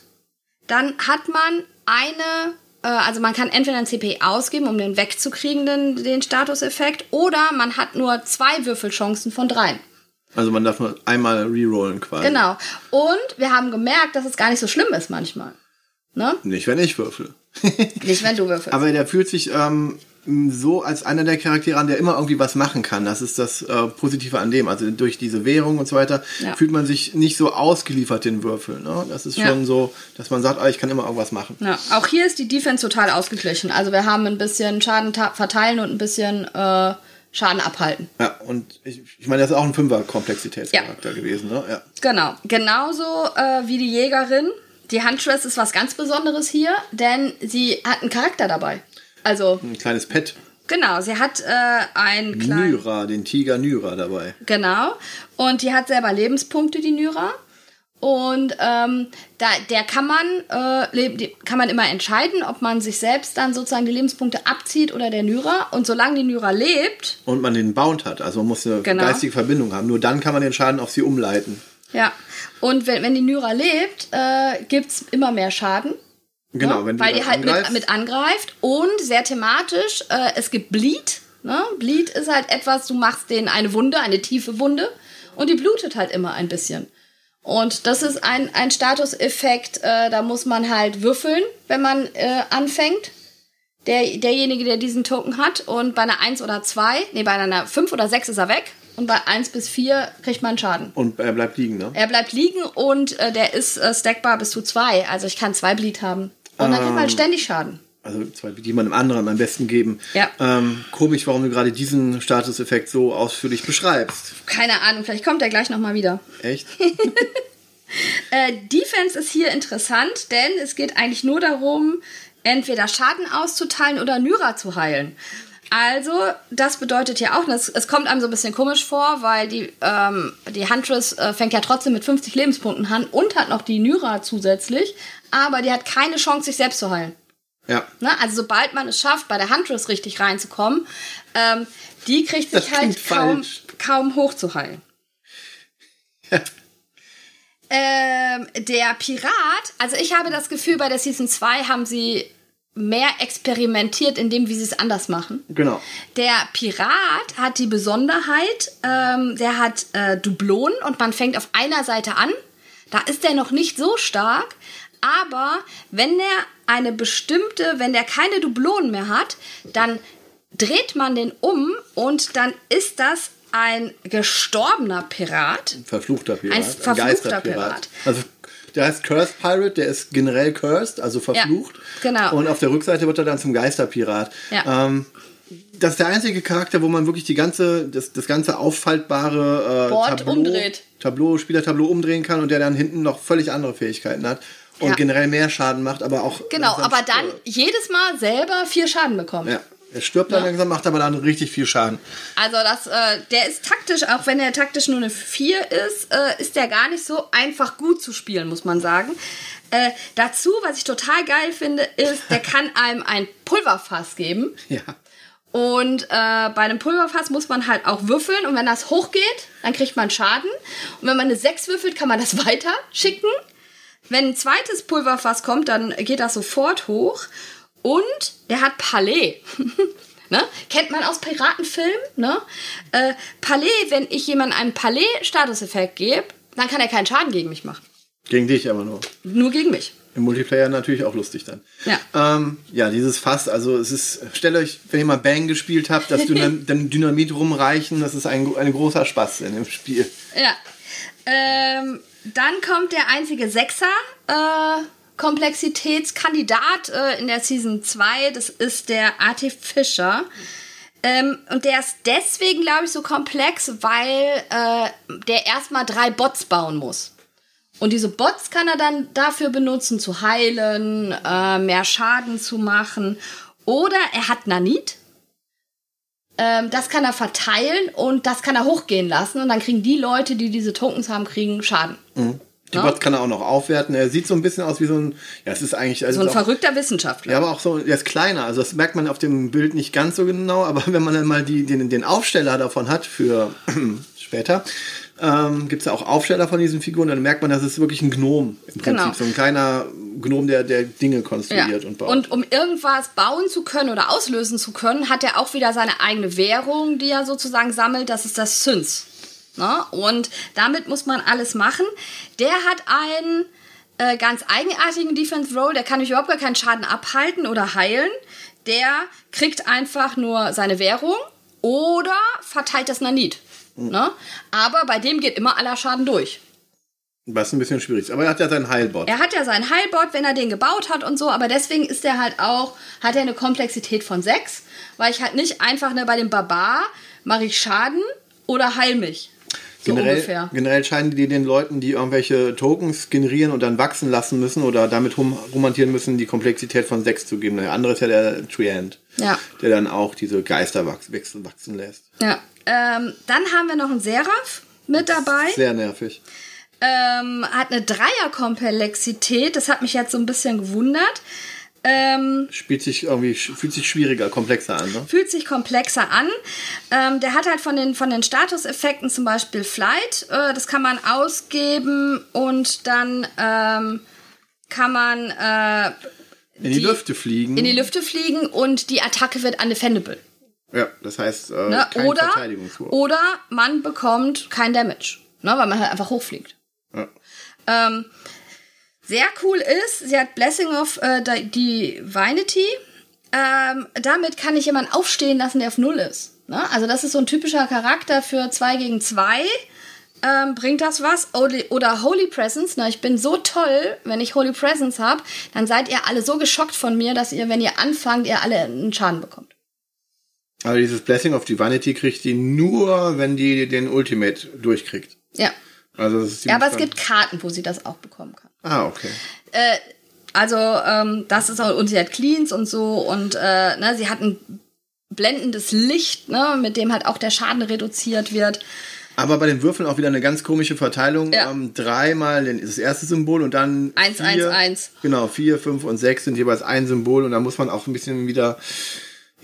dann hat man eine, äh, also man kann entweder ein CP ausgeben, um den wegzukriegen, den, den Statuseffekt, oder man hat nur zwei Würfelchancen von dreien. also man darf nur einmal rerollen quasi. Genau. Und wir haben gemerkt, dass es gar nicht so schlimm ist manchmal. Ne? Nicht wenn ich würfel. Nicht, wenn du würfelst. Aber der fühlt sich ähm, so als einer der Charaktere an, der immer irgendwie was machen kann. Das ist das äh, Positive an dem. Also durch diese Währung und so weiter Ja. fühlt man sich nicht so ausgeliefert den Würfeln. Ne? Das ist Ja. schon so, dass man sagt, ah, ich kann immer irgendwas machen. Ja, auch hier ist die Defense total ausgeglichen. Also wir haben ein bisschen Schaden verteilen und ein bisschen äh, Schaden abhalten. Ja, und ich, ich meine, das ist auch ein Fünfer-Komplexitätscharakter gewesen. Ne? Ja. Genau. Genauso äh, wie die Jägerin. Die Huntress ist was ganz Besonderes hier, denn sie hat einen Charakter dabei. Also, Ein kleines Pet. genau, sie hat äh, einen kleinen. Nyra, den Tiger Nyra dabei. Genau. Und die hat selber Lebenspunkte, die Nyra. Und ähm, da, der kann man, äh, kann man immer entscheiden, ob man sich selbst dann sozusagen die Lebenspunkte abzieht oder der Nyra. Und solange die Nyra lebt, Und man den Bound hat. Also man muss eine Genau. geistige Verbindung haben. Nur dann kann man den Schaden auf sie umleiten. ja. Und wenn, wenn die Nyra lebt, äh, gibt's immer mehr Schaden. Genau, ne? wenn Weil die halt mit, angreifst. mit angreift. Und sehr thematisch, äh, es gibt Bleed. Ne? Bleed ist halt etwas, du machst denen eine Wunde, eine tiefe Wunde. Und die blutet halt immer ein bisschen. Und das ist ein, ein Statuseffekt, äh, da muss man halt würfeln, wenn man äh, anfängt. Der, derjenige, der diesen Token hat. Und bei einer 1 oder 2, nee, bei einer 5 oder 6 ist er weg. Und bei 1 bis 4 kriegt man Schaden. Und er bleibt liegen, ne? Er bleibt liegen und äh, der ist äh, stackbar bis zu 2. Also ich kann zwei Bleed haben. Und dann kriegt man ständig Schaden. Also zwei, die man dem anderen am besten geben. Ja. Ähm, komisch, warum du gerade diesen Statuseffekt so ausführlich beschreibst. Keine Ahnung, vielleicht kommt er gleich nochmal wieder. Echt? Äh, Defense ist hier interessant, denn es geht eigentlich nur darum, entweder Schaden auszuteilen oder Nyra zu heilen. Also, das bedeutet ja auch, es, es kommt einem so ein bisschen komisch vor, weil die, ähm, die Huntress äh, fängt ja trotzdem mit 50 Lebenspunkten an und hat noch die Nyra zusätzlich, aber die hat keine Chance, sich selbst zu heilen. Ja. Ne? Also sobald man es schafft, bei der Huntress richtig reinzukommen, ähm, die kriegt sich Das halt kaum, falsch. kaum hochzuheilen. Ähm, der Pirat, also ich habe das Gefühl, bei der Season 2 haben sie mehr experimentiert in dem, wie sie es anders machen. Genau. Der Pirat hat die Besonderheit, ähm, der hat äh, Dublonen und man fängt auf einer Seite an. Da ist der noch nicht so stark, aber wenn der eine bestimmte, wenn der keine Dublonen mehr hat, dann dreht man den um und dann ist das ein gestorbener Pirat. Verfluchter Pirat. Ein verfluchter Pirat. Also der heißt Cursed Pirate, der ist generell cursed, also verflucht. Ja, genau. Und auf der Rückseite wird er dann zum Geisterpirat. Ja. Ähm, das ist der einzige Charakter, wo man wirklich die ganze, das, das ganze auffaltbare äh, Board Tableau, umdreht. Tableau, Spielertableau umdrehen kann und der dann hinten noch völlig andere Fähigkeiten hat und Ja. generell mehr Schaden macht, aber auch Genau, aber dann jedes Mal selber vier Schaden bekommt. Ja. Er stirbt dann Ja. langsam, macht aber dann richtig viel Schaden. Also das, äh, der ist taktisch, auch wenn er taktisch nur eine 4 ist, äh, ist der gar nicht so einfach gut zu spielen, muss man sagen. Äh, dazu, was ich total geil finde, ist, der kann einem ein Pulverfass geben. Ja. Und äh, bei einem Pulverfass muss man halt auch würfeln. Und wenn das hochgeht, dann kriegt man Schaden. Und wenn man eine 6 würfelt, kann man das weiter schicken. Wenn ein zweites Pulverfass kommt, dann geht das sofort hoch. Und der hat Palais. ne? Kennt man aus Piratenfilmen. Ne? Äh, Palais, wenn ich jemandem einen Palais-Statuseffekt gebe, dann kann er keinen Schaden gegen mich machen. Gegen dich aber nur. Nur gegen mich. Im Multiplayer natürlich auch lustig dann. Ja. Ähm, ja, dieses Fass, also es ist, stellt euch, wenn ihr mal Bang gespielt habt, das Dynam dann Dynamit rumreichen, das ist ein, ein großer Spaß in dem Spiel. Ja. Ähm, dann kommt der einzige Sechser. Äh, Komplexitätskandidat äh, in der Season 2, das ist der Artificer. Ähm, und der ist deswegen, glaube ich, so komplex, weil äh, der erstmal drei Bots bauen muss. Und diese Bots kann er dann dafür benutzen, zu heilen, äh, mehr Schaden zu machen. Oder er hat Nanit. Ähm, das kann er verteilen und das kann er hochgehen lassen. Und dann kriegen die Leute, die diese Tokens haben, kriegen Schaden. Die Ja. Bots kann er auch noch aufwerten. Er sieht so ein bisschen aus wie so ein, ja, es ist eigentlich, also So ein auch, verrückter Wissenschaftler. ja, aber auch so, er ist kleiner. Also das merkt man auf dem Bild nicht ganz so genau, aber wenn man dann mal die, den, den Aufsteller davon hat für später, ähm, gibt es ja auch Aufsteller von diesen Figuren, dann merkt man, das ist wirklich ein Gnom im Prinzip. Genau. So ein kleiner Gnom, der, der Dinge Ja. konstruiert und baut. Und um irgendwas bauen zu können oder auslösen zu können, hat er auch wieder seine eigene Währung, die er sozusagen sammelt. Das ist das Syns. Ne? Und damit muss man alles machen. Der hat einen äh, ganz eigenartigen Defense Roll. Der kann nämlich überhaupt gar keinen Schaden abhalten oder heilen. Der kriegt einfach nur seine Währung oder verteilt das Nanit. Ne? Aber bei dem geht immer aller Schaden durch. Was ein bisschen schwierig ist. Aber er hat ja seinen Heilbot. Er hat ja seinen Heilbot, wenn er den gebaut hat und so, aber deswegen ist er halt auch, hat er eine Komplexität von 6, weil ich halt nicht einfach ne, bei dem Barbar mache ich Schaden oder heil mich. So generell, ungefähr. generell scheinen die den Leuten, die irgendwelche Tokens generieren und dann wachsen lassen müssen oder damit rum romantieren müssen, die Komplexität von 6 zu geben. Der andere ist ja der Treant, Ja. der dann auch diese Geister wachs wechseln, wachsen lässt. Ja. Ähm, dann haben wir noch einen Seraph mit dabei. Sehr nervig. Ähm, hat eine Dreierkomplexität. Das hat mich jetzt so ein bisschen gewundert. Ähm, Spielt sich irgendwie, fühlt sich schwieriger, komplexer an. Ne? fühlt sich komplexer an. Ähm, der hat halt von den, von den Statuseffekten zum Beispiel Flight. Äh, das kann man ausgeben und dann ähm, kann man äh, In die, Die- Lüfte fliegen. in die Lüfte fliegen und die Attacke wird undefendable. ja, das heißt, äh, Ne? kein Oder, Verteidigungswurf. oder man bekommt kein Damage, ne? weil man halt einfach hochfliegt. Ja. Ähm, sehr cool ist, sie hat Blessing of äh, die Divinity. Ähm, damit kann ich jemanden aufstehen lassen, der auf Null ist. Ne? Also das ist so ein typischer Charakter für 2 gegen 2. Ähm, bringt das was? Oder- Holy Presence. Ne? Ich bin so toll, wenn ich Holy Presence habe, dann seid ihr alle so geschockt von mir, dass ihr, wenn ihr anfangt, ihr alle einen Schaden bekommt. Aber dieses Blessing of Divinity kriegt die nur, wenn die den Ultimate durchkriegt. Ja. Also das ist Ja, aber es gibt Karten, wo sie das auch bekommen kann. Ah, okay. Äh, also, ähm, das ist auch, und sie hat Cleans und so und äh, ne, sie hat ein blendendes Licht, ne, mit dem halt auch der Schaden reduziert wird. Aber bei den Würfeln auch wieder eine ganz komische Verteilung. Ja. Ähm, dreimal das erste Symbol und dann Eins, vier, eins, eins. Genau, vier, fünf und sechs sind jeweils ein Symbol und da muss man auch ein bisschen wieder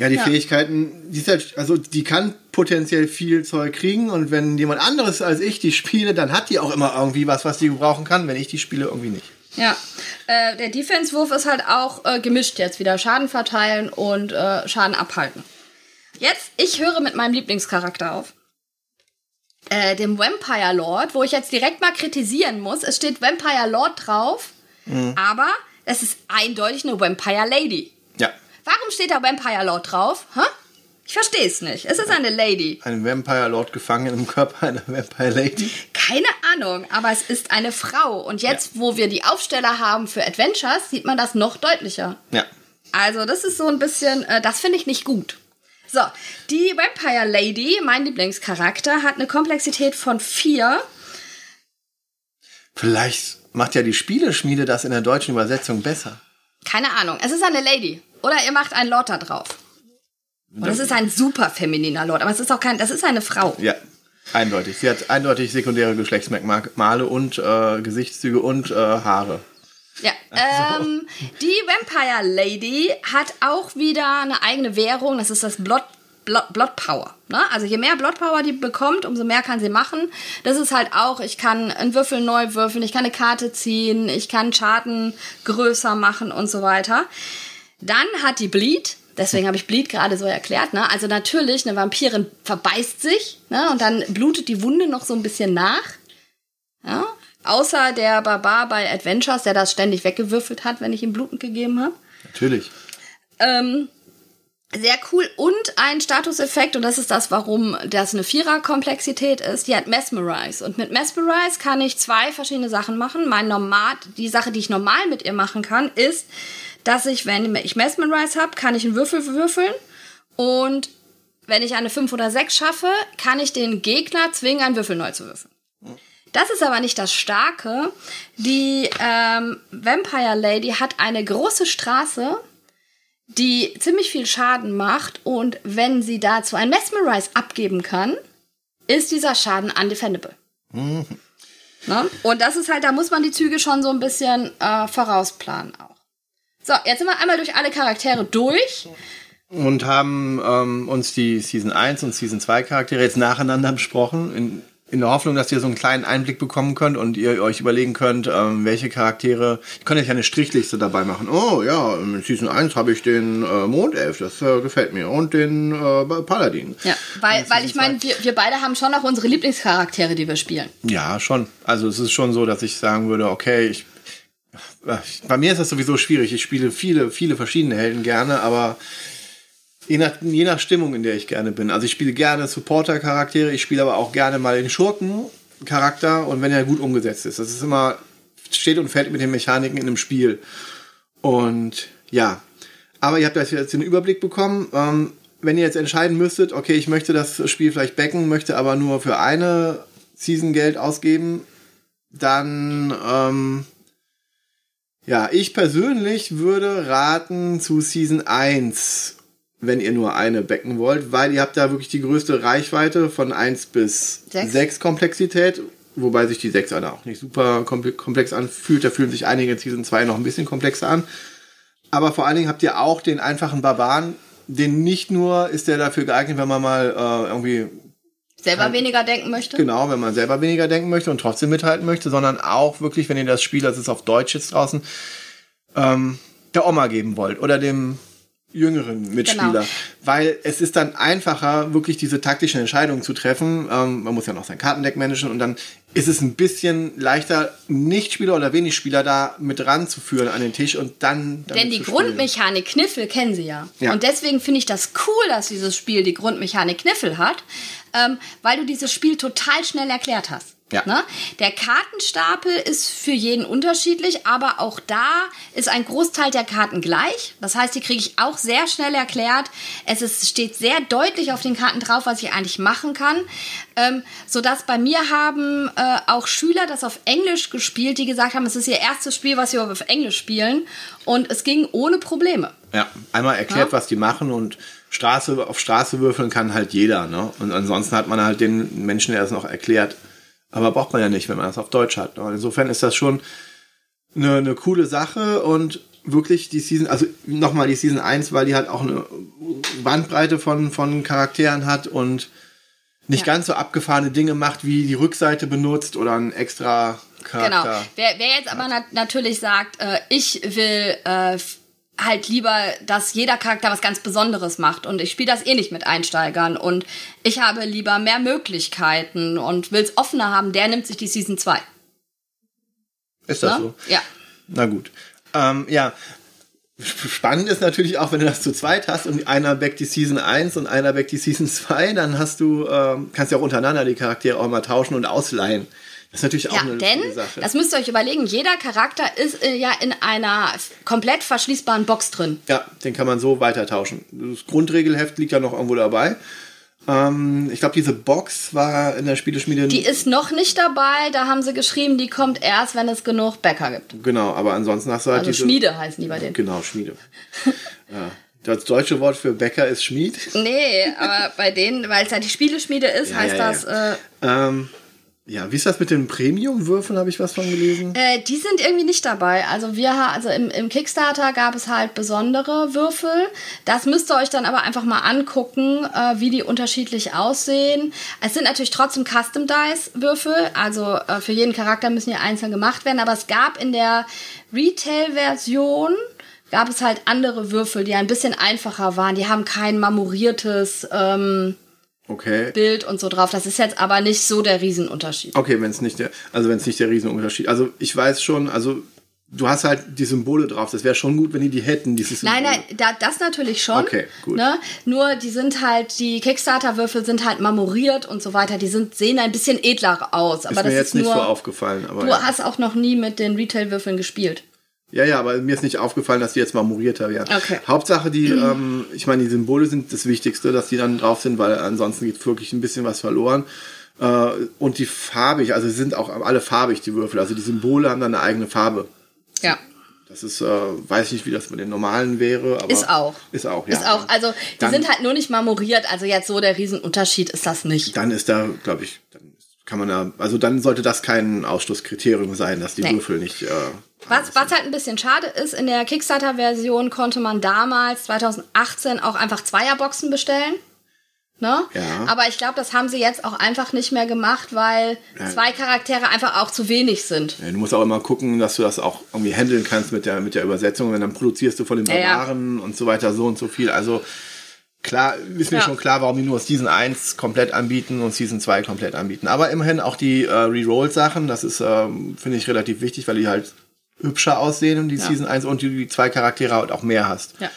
ja die Ja. Fähigkeiten, die ist halt, also die kann potenziell viel Zeug kriegen und wenn jemand anderes als ich die spiele, dann hat die auch immer irgendwie was, was die brauchen kann. Wenn ich die spiele, irgendwie nicht. Ja, äh, der Defense-Wurf ist halt auch äh, gemischt jetzt wieder. Schaden verteilen und äh, Schaden abhalten. Jetzt, ich höre mit meinem Lieblingscharakter auf. Äh, dem Vampire Lord, wo ich jetzt direkt mal kritisieren muss. Es steht Vampire Lord drauf, aber es ist eindeutig eine Vampire Lady. Ja. Steht da Vampire Lord drauf? Hä? Ich verstehe es nicht. Es ist eine Lady. Ein Vampire Lord gefangen im Körper einer Vampire Lady. Keine Ahnung, aber es ist eine Frau. Und jetzt, wo wir die Aufsteller haben für Adventures, sieht man das noch deutlicher. Ja. Also, das ist so ein bisschen, äh, das finde ich nicht gut. So, die Vampire Lady, mein Lieblingscharakter, hat eine Komplexität von vier. Vielleicht macht ja die Spieleschmiede das in der deutschen Übersetzung besser. Keine Ahnung. Es ist eine Lady. Oder ihr macht einen Lord da drauf. Und es ist ein super femininer Lord, aber es ist auch kein, das ist eine Frau. Ja, eindeutig. Sie hat eindeutig sekundäre Geschlechtsmerkmale und äh, Gesichtszüge und äh, Haare. Ja, ähm, die Vampire Lady hat auch wieder eine eigene Währung. Das ist das Blood, Blood, Blood Power. Ne? Also je mehr Blood Power die bekommt, umso mehr kann sie machen. Das ist halt auch, ich kann einen Würfel neu würfeln, ich kann eine Karte ziehen, ich kann Schaden größer machen und so weiter. Dann hat die Bleed. Deswegen habe ich Bleed gerade so erklärt. Ne? Also natürlich, eine Vampirin verbeißt sich ne? und dann blutet die Wunde noch so ein bisschen nach. Ja? Außer der Barbar bei Adventures, der das ständig weggewürfelt hat, wenn ich ihm blutend gegeben habe. Natürlich. Ähm, sehr cool. Und ein Statuseffekt, und das ist das, warum das eine Vierer-Komplexität ist, die hat Mesmerize. Und mit Mesmerize kann ich zwei verschiedene Sachen machen. Mein Normal, die Sache, die ich normal mit ihr machen kann, ist, dass ich, wenn ich Mesmerize habe, kann ich einen Würfel würfeln. Und wenn ich eine 5 oder 6 schaffe, kann ich den Gegner zwingen, einen Würfel neu zu würfeln. Das ist aber nicht das Starke. Die ähm, Vampire Lady hat eine große Straße, die ziemlich viel Schaden macht. Und wenn sie dazu ein Mesmerize abgeben kann, ist dieser Schaden undefendable. Ne? Und das ist halt, da muss man die Züge schon so ein bisschen äh, vorausplanen auch. So, jetzt sind wir einmal durch alle Charaktere durch. Und haben ähm, uns die Season 1 und Season 2 Charaktere jetzt nacheinander besprochen. In, in der Hoffnung, dass ihr so einen kleinen Einblick bekommen könnt und ihr euch überlegen könnt, ähm, welche Charaktere. Ihr könnt euch eine Strichliste dabei machen. Oh ja, in Season 1 habe ich den äh, Mondelf, das äh, gefällt mir. Und den äh, Paladin. Ja, weil, weil ich meine, wir, wir beide haben schon auch unsere Lieblingscharaktere, die wir spielen. Ja, schon. Also es ist schon so, dass ich sagen würde, okay, ich, bei mir ist das sowieso schwierig. Ich spiele viele, viele verschiedene Helden gerne, aber je nach, je nach Stimmung, in der ich gerne bin. Also ich spiele gerne Supporter-Charaktere, ich spiele aber auch gerne mal den Schurken-Charakter und wenn er gut umgesetzt ist. Das ist immer, steht und fällt mit den Mechaniken in einem Spiel. Und ja, aber ihr habt jetzt den Überblick bekommen. Ähm, wenn ihr jetzt entscheiden müsstet, okay, ich möchte das Spiel vielleicht backen, möchte aber nur für eine Season Geld ausgeben, dann ähm, ja, ich persönlich würde raten zu Season 1, wenn ihr nur eine backen wollt, weil ihr habt da wirklich die größte Reichweite von 1 bis Sechs. 6 Komplexität, wobei sich die 6 alle auch nicht super komple- komplex anfühlt. Da fühlen sich einige in Season 2 noch ein bisschen komplexer an. Aber vor allen Dingen habt ihr auch den einfachen Barbaren, den nicht nur ist der dafür geeignet, wenn man mal äh, irgendwie Selber weniger denken möchte. Genau, wenn man selber weniger denken möchte und trotzdem mithalten möchte, sondern auch wirklich, wenn ihr das Spiel, das ist auf Deutsch jetzt draußen, ähm, der Oma geben wollt oder dem jüngeren Mitspieler. Genau. Weil es ist dann einfacher, wirklich diese taktischen Entscheidungen zu treffen. Ähm, man muss ja noch sein Kartendeck managen und dann ist es ein bisschen leichter, Nichtspieler oder wenig Spieler da mit ranzuführen an den Tisch und dann. Denn die. Grundmechanik Kniffel kennen sie ja. Ja. Und deswegen finde ich das cool, dass dieses Spiel die Grundmechanik Kniffel hat, ähm, weil du dieses Spiel total schnell erklärt hast. Ja. Ne? Der Kartenstapel ist für jeden unterschiedlich, aber auch da ist ein Großteil der Karten gleich. Das heißt, die kriege ich auch sehr schnell erklärt. Es ist, steht sehr deutlich auf den Karten drauf, was ich eigentlich machen kann. Ähm, sodass bei mir haben äh, auch Schüler das auf Englisch gespielt, die gesagt haben, es ist ihr erstes Spiel, was sie auf Englisch spielen. Und es ging ohne Probleme. Ja, einmal erklärt, Ja. was die machen und Straße auf Straße würfeln kann halt jeder, ne? Und ansonsten hat man halt den Menschen, der das noch erklärt. Aber braucht man ja nicht, wenn man das auf Deutsch hat. Ne? Insofern ist das schon eine, eine coole Sache und wirklich die Season, also nochmal die Season 1, weil die halt auch eine Bandbreite von, von Charakteren hat und nicht Ja. ganz so abgefahrene Dinge macht, wie die Rückseite benutzt oder ein extra Charakter. Genau. Wer, wer jetzt aber nat natürlich sagt, äh, ich will äh, halt lieber, dass jeder Charakter was ganz Besonderes macht und ich spiele das eh nicht mit Einsteigern und ich habe lieber mehr Möglichkeiten und will es offener haben, der nimmt sich die Season 2. Ist das Ne? so? Ja. Na gut. Ähm, ja. Spannend ist natürlich auch, wenn du das zu zweit hast und einer backt die Season 1 und einer backt die Season 2, dann hast du, ähm, kannst ja auch untereinander die Charaktere auch mal tauschen und ausleihen. Das ist natürlich auch Ja, eine denn, Sache. das müsst ihr euch überlegen, jeder Charakter ist äh, ja in einer komplett verschließbaren Box drin. Ja, den kann man so weiter tauschen. Das Grundregelheft liegt ja noch irgendwo dabei. Ähm, ich glaube, diese Box war in der Spieleschmiede. Die ist noch nicht dabei, da haben sie geschrieben, die kommt erst, wenn es genug Bäcker gibt. genau, aber ansonsten hast du halt Also diese. Schmiede heißen die bei denen. Genau, Schmiede. ja. Das deutsche Wort für Bäcker ist Schmied. Nee, aber bei denen, weil es ja die Spieleschmiede ist, Ja, heißt ja, das. Äh, Ähm, ja, wie ist das mit den Premium-Würfeln? Habe ich was von gelesen? äh, die sind irgendwie nicht dabei. Also wir, also im, im Kickstarter gab es halt besondere Würfel. Das müsst ihr euch dann aber einfach mal angucken, äh, wie die unterschiedlich aussehen. Es sind natürlich trotzdem Custom Dice Würfel, also äh, für jeden Charakter müssen die einzeln gemacht werden. Aber es gab in der Retail-Version gab es halt andere Würfel, die ein bisschen einfacher waren. Die haben kein marmoriertes ähm, Okay. Bild und so drauf. Das ist jetzt aber nicht so der Riesenunterschied. Okay, wenn es nicht der, also wenn es nicht der Riesenunterschied. Also ich weiß schon, also du hast halt die Symbole drauf. Das wäre schon gut, wenn die die hätten, dieses Symbol. Nein, nein, da, das natürlich schon. Okay, gut. Ne? Nur die sind halt, die Kickstarter-Würfel sind halt marmoriert und so weiter. Die sind, sehen ein bisschen edler aus. Aber ist mir jetzt ist nicht nur. so aufgefallen. Aber du ja. hast auch noch nie mit den Retail-Würfeln gespielt. Ja, ja, aber mir ist nicht aufgefallen, dass die jetzt marmorierter wären. Okay. Hauptsache die, ähm, ich meine, die Symbole sind das Wichtigste, dass die dann drauf sind, weil ansonsten geht wirklich ein bisschen was verloren. Äh, und die farbig, also sie sind auch alle farbig, die Würfel. Also die Symbole haben dann eine eigene Farbe. Ja. Das ist, äh, weiß ich nicht, wie das bei den normalen wäre, aber. Ist auch. Ist auch, ja. Ist auch, also die Dann- sind halt nur nicht marmoriert. Also jetzt so der Riesenunterschied ist das nicht. Dann ist da, glaube ich, dann kann man da, also dann sollte das kein Ausschlusskriterium sein, dass die Nee. Würfel nicht. Äh, Was, was halt ein bisschen schade ist, in der Kickstarter-Version konnte man damals, 2018, auch einfach Zweierboxen bestellen. Ne? Ja. Aber ich glaube, das haben sie jetzt auch einfach nicht mehr gemacht, weil Ja. zwei Charaktere einfach auch zu wenig sind. Ja, du musst auch immer gucken, dass du das auch irgendwie handeln kannst mit der, mit der Übersetzung. Und dann produzierst du von den. Barbaren und so weiter so und so viel. Also klar, ist mir schon klar, warum die nur Season 1 komplett anbieten und Season 2 komplett anbieten. Aber immerhin auch die äh, Reroll-Sachen, das ist, ähm, finde ich, relativ wichtig, weil die halt hübscher aussehen und die Ja. Season 1 und die, die zwei Charaktere halt auch mehr hast. Ja.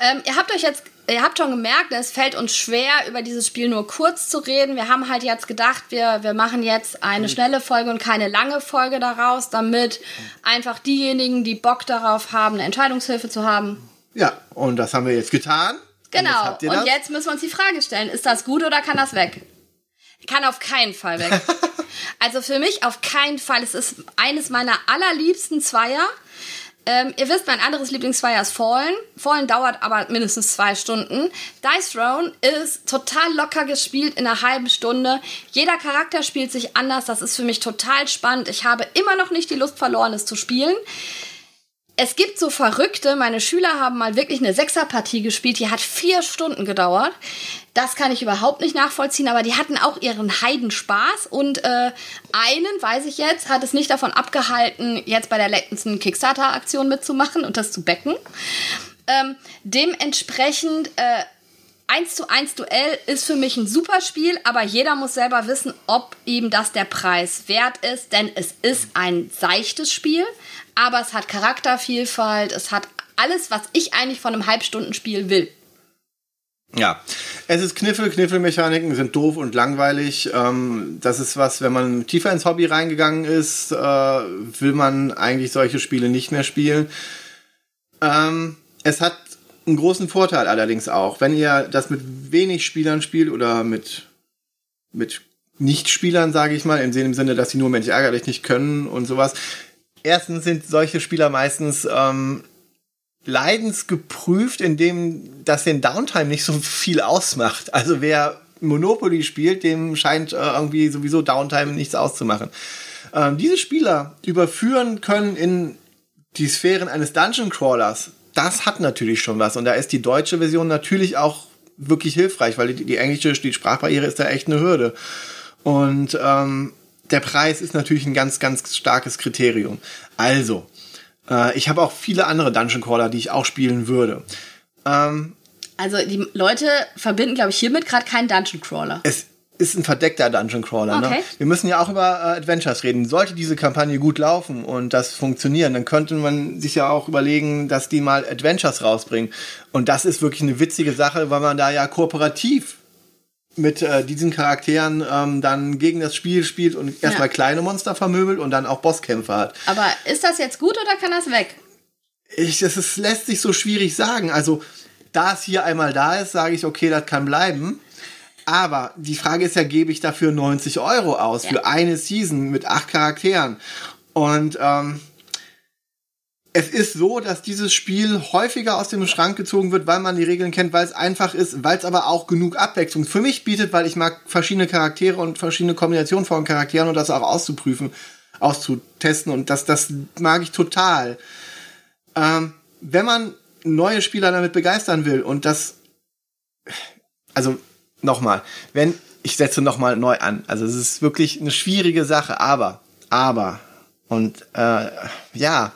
Ähm, ihr habt euch jetzt, ihr habt schon gemerkt, es fällt uns schwer, über dieses Spiel nur kurz zu reden. Wir haben halt jetzt gedacht, wir, wir machen jetzt eine schnelle Folge und keine lange Folge daraus, damit einfach diejenigen, die Bock darauf haben, eine Entscheidungshilfe zu haben, Ja, und das haben wir jetzt getan. Und jetzt Genau. Und jetzt müssen wir uns die Frage stellen, ist das gut oder kann das weg? Kann auf keinen Fall weg. also für mich auf keinen Fall. Es ist eines meiner allerliebsten Zweier. Ähm, ihr wisst, mein anderes Lieblingszweier ist Fallen. Fallen dauert aber mindestens zwei Stunden. Dice Throne ist total locker gespielt in einer halben Stunde. Jeder Charakter spielt sich anders. Das ist für mich total spannend. Ich habe immer noch nicht die Lust verloren, es zu spielen es gibt so Verrückte, meine Schüler haben mal wirklich eine Sechserpartie gespielt, die hat vier Stunden gedauert. Das kann ich überhaupt nicht nachvollziehen, aber die hatten auch ihren Heidenspaß und äh, einen, weiß ich jetzt, hat es nicht davon abgehalten, jetzt bei der letzten Kickstarter-Aktion mitzumachen und das zu becken. Ähm, dementsprechend äh, 1 zu 1 Duell ist für mich ein super Spiel, aber jeder muss selber wissen, ob ihm das der Preis wert ist, denn es ist ein seichtes Spiel, aber es hat Charaktervielfalt, es hat alles, was ich eigentlich von einem Halbstundenspiel will. Ja, es ist Kniffel, Kniffelmechaniken sind doof und langweilig. Ähm, das ist was, wenn man tiefer ins Hobby reingegangen ist, äh, will man eigentlich solche Spiele nicht mehr spielen. Ähm, es hat einen großen Vorteil allerdings auch, wenn ihr das mit wenig Spielern spielt oder mit, mit Nicht-Spielern, sage ich mal, im Sinne- dass sie nur Mensch ärgerlich nicht können und sowas. Erstens sind solche Spieler meistens ähm, leidensgeprüft, indem das den Downtime nicht so viel ausmacht. Also wer Monopoly spielt, dem scheint äh, irgendwie sowieso Downtime nichts auszumachen. Ähm, diese Spieler überführen können in die Sphären eines Dungeon Crawlers. Das hat natürlich schon was. Und da ist die deutsche Version natürlich auch wirklich hilfreich, weil die, die englische, die Sprachbarriere ist da echt eine Hürde. Und ähm, der Preis ist natürlich ein ganz, ganz starkes Kriterium. Also, äh, ich habe auch viele andere Dungeon Crawler, die ich auch spielen würde. Ähm, Also die Leute verbinden, glaube ich, hiermit gerade keinen Dungeon Crawler. es ist ein verdeckter Dungeon Crawler. Ne? Okay. Wir müssen ja auch über äh, Adventures reden. Sollte diese Kampagne gut laufen und das funktionieren, dann könnte man sich ja auch überlegen, dass die mal Adventures rausbringen. Und das ist wirklich eine witzige Sache, weil man da ja kooperativ mit äh, diesen Charakteren ähm, dann gegen das Spiel spielt und erstmal kleine Monster vermöbelt und dann auch Bosskämpfe hat. Aber ist das jetzt gut oder kann das weg? Ich, das ist, lässt sich so schwierig sagen. Also, da es hier einmal da ist, sage ich, okay, das kann bleiben. Aber die Frage ist ja, gebe ich dafür 90 Euro aus Ja. für eine Season mit acht Charakteren? Und ähm, es ist so, dass dieses Spiel häufiger aus dem Schrank gezogen wird, weil man die Regeln kennt, weil es einfach ist, weil es aber auch genug Abwechslung für mich bietet, weil ich mag verschiedene Charaktere und verschiedene Kombinationen von Charakteren und das auch auszuprüfen, auszutesten und das, das mag ich total. Ähm, wenn man neue Spieler damit begeistern will und das, also nochmal, wenn ich setze nochmal neu an, also es ist wirklich eine schwierige Sache, aber, aber und äh, ja,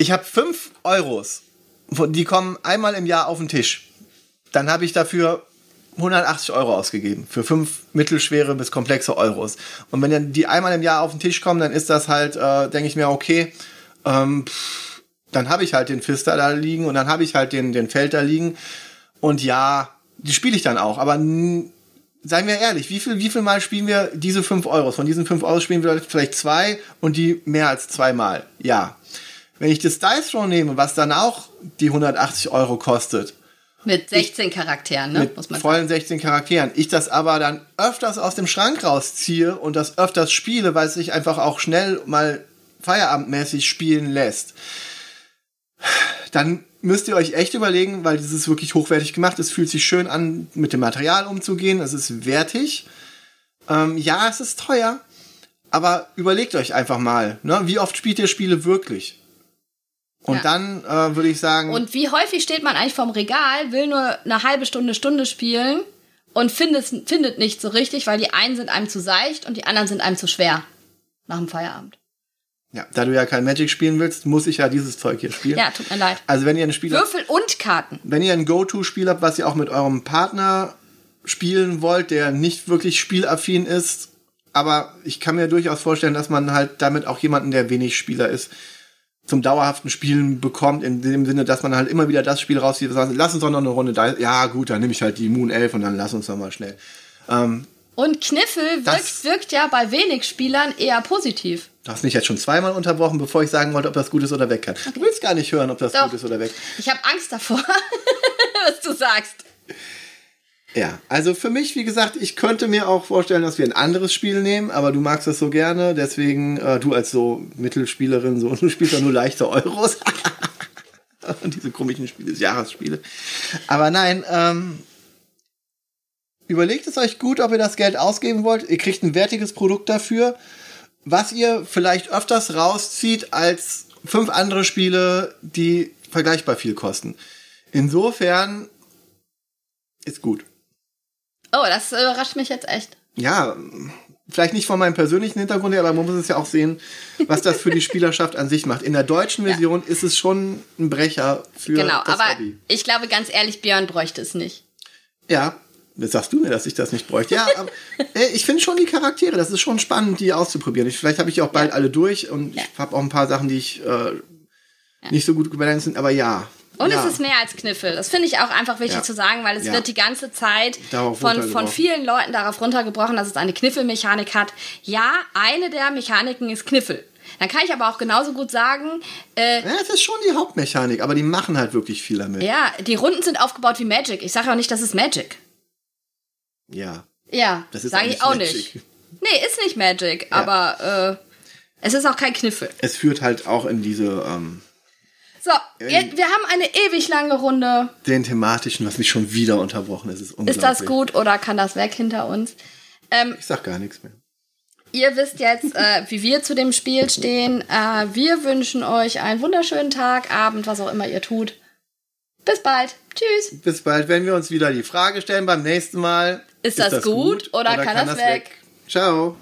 ich habe fünf Euros, die kommen einmal im Jahr auf den Tisch. Dann habe ich dafür 180 Euro ausgegeben für fünf mittelschwere bis komplexe Euros. Und wenn dann die einmal im Jahr auf den Tisch kommen, dann ist das halt, äh, denke ich mir, okay, ähm, pff, dann habe ich halt den Fister da liegen und dann habe ich halt den, den Feld da liegen. Und ja, die spiele ich dann auch. Aber seien wir ehrlich, wie viel, wie viel Mal spielen wir diese 5 Euros? Von diesen 5 Euros spielen wir vielleicht zwei und die mehr als zweimal. Ja. Wenn ich das Dice Roll nehme, was dann auch die 180 Euro kostet, Mit 16 Charakteren, ne? mit Muss man vollen 16 Charakteren, ich das aber dann öfters aus dem Schrank rausziehe und das öfters spiele, weil es sich einfach auch schnell mal feierabendmäßig spielen lässt, dann müsst ihr euch echt überlegen, weil das ist wirklich hochwertig gemacht. Es fühlt sich schön an, mit dem Material umzugehen. Es ist wertig. Ähm, ja, es ist teuer. Aber überlegt euch einfach mal, ne, wie oft spielt ihr Spiele wirklich? Und Ja. dann äh, würde ich sagen, Und wie häufig steht man eigentlich vorm Regal, will nur eine halbe Stunde, Stunde spielen und findet, findet nicht so richtig, weil die einen sind einem zu seicht und die anderen sind einem zu schwer. Nach dem Feierabend. ja, da du ja kein Magic spielen willst, muss ich ja dieses Zeug hier spielen. Ja, tut mir leid. Also wenn ihr ein Spiel habt, Würfel und Karten. wenn ihr ein Go-To-Spiel habt, was ihr auch mit eurem Partner spielen wollt, der nicht wirklich spielaffin ist, aber ich kann mir durchaus vorstellen, dass man halt damit auch jemanden, der wenig Spieler ist, zum dauerhaften Spielen bekommt, in dem Sinne, dass man halt immer wieder das Spiel rauszieht, sagt, lass uns doch noch eine Runde da. Ja, gut, dann nehme ich halt die Moon 11 und dann lass uns doch mal schnell. Ähm, Und Kniffel wirkt, wirkt ja bei wenig Spielern eher positiv. du hast mich jetzt schon zweimal unterbrochen, bevor ich sagen wollte, ob das gut ist oder weg kann. Du willst gar nicht hören, ob das Doch. gut ist oder weg. Ich habe Angst davor, was du sagst. Ja, also für mich, wie gesagt, ich könnte mir auch vorstellen, dass wir ein anderes Spiel nehmen, aber du magst das so gerne, deswegen, äh, du als so Mittelspielerin, so, du spielst ja nur leichte Euros. Diese komischen Spiele, Jahresspiele. Aber nein, ähm, überlegt es euch gut, ob ihr das Geld ausgeben wollt. Ihr kriegt ein wertiges Produkt dafür, was ihr vielleicht öfters rauszieht als fünf andere Spiele, die vergleichbar viel kosten. Insofern ist gut. Oh, das überrascht mich jetzt echt. ja, vielleicht nicht von meinem persönlichen Hintergrund her, aber man muss es ja auch sehen, was das für die Spielerschaft an sich macht. In der deutschen Version ist es schon ein Brecher für Genau, das aber Hobby. ich glaube ganz ehrlich, Björn bräuchte es nicht. Ja, jetzt sagst du mir, dass ich das nicht bräuchte. Ja, aber äh, ich finde schon die Charaktere, das ist schon spannend, die auszuprobieren. Ich, vielleicht habe ich auch bald alle durch und Ja. ich habe auch ein paar Sachen, die ich äh, nicht so gut gebalanced sind, aber ja. Und ja. es ist mehr als Kniffel. Das finde ich auch einfach wichtig Ja. zu sagen, weil es Ja. wird die ganze Zeit Darauf von, von vielen Leuten darauf runtergebrochen, dass es eine Kniffelmechanik hat. Ja, eine der Mechaniken ist Kniffel. Dann kann ich aber auch genauso gut sagen, äh, Ja, es ist schon die Hauptmechanik, aber die machen halt wirklich viel damit. ja, die Runden sind aufgebaut wie Magic. Ich sage auch nicht, das ist Magic. Ja, Ja, das sage ich auch Magic. nicht. Nee, ist nicht Magic, aber äh, es ist auch kein Kniffel. Es führt halt auch in diese ähm, So, wir, wir haben eine ewig lange Runde. den thematischen, was mich schon wieder unterbrochen ist. Ist, unglaublich. Ist das gut oder kann das weg hinter uns? Ähm, Ich sag gar nichts mehr. Ihr wisst jetzt, äh, wie wir zu dem Spiel stehen. Äh, wir wünschen euch einen wunderschönen Tag, Abend, was auch immer ihr tut. Bis bald. Tschüss. Bis bald, wenn wir uns wieder die Frage stellen beim nächsten Mal. Ist das gut oder kann das weg? Ciao.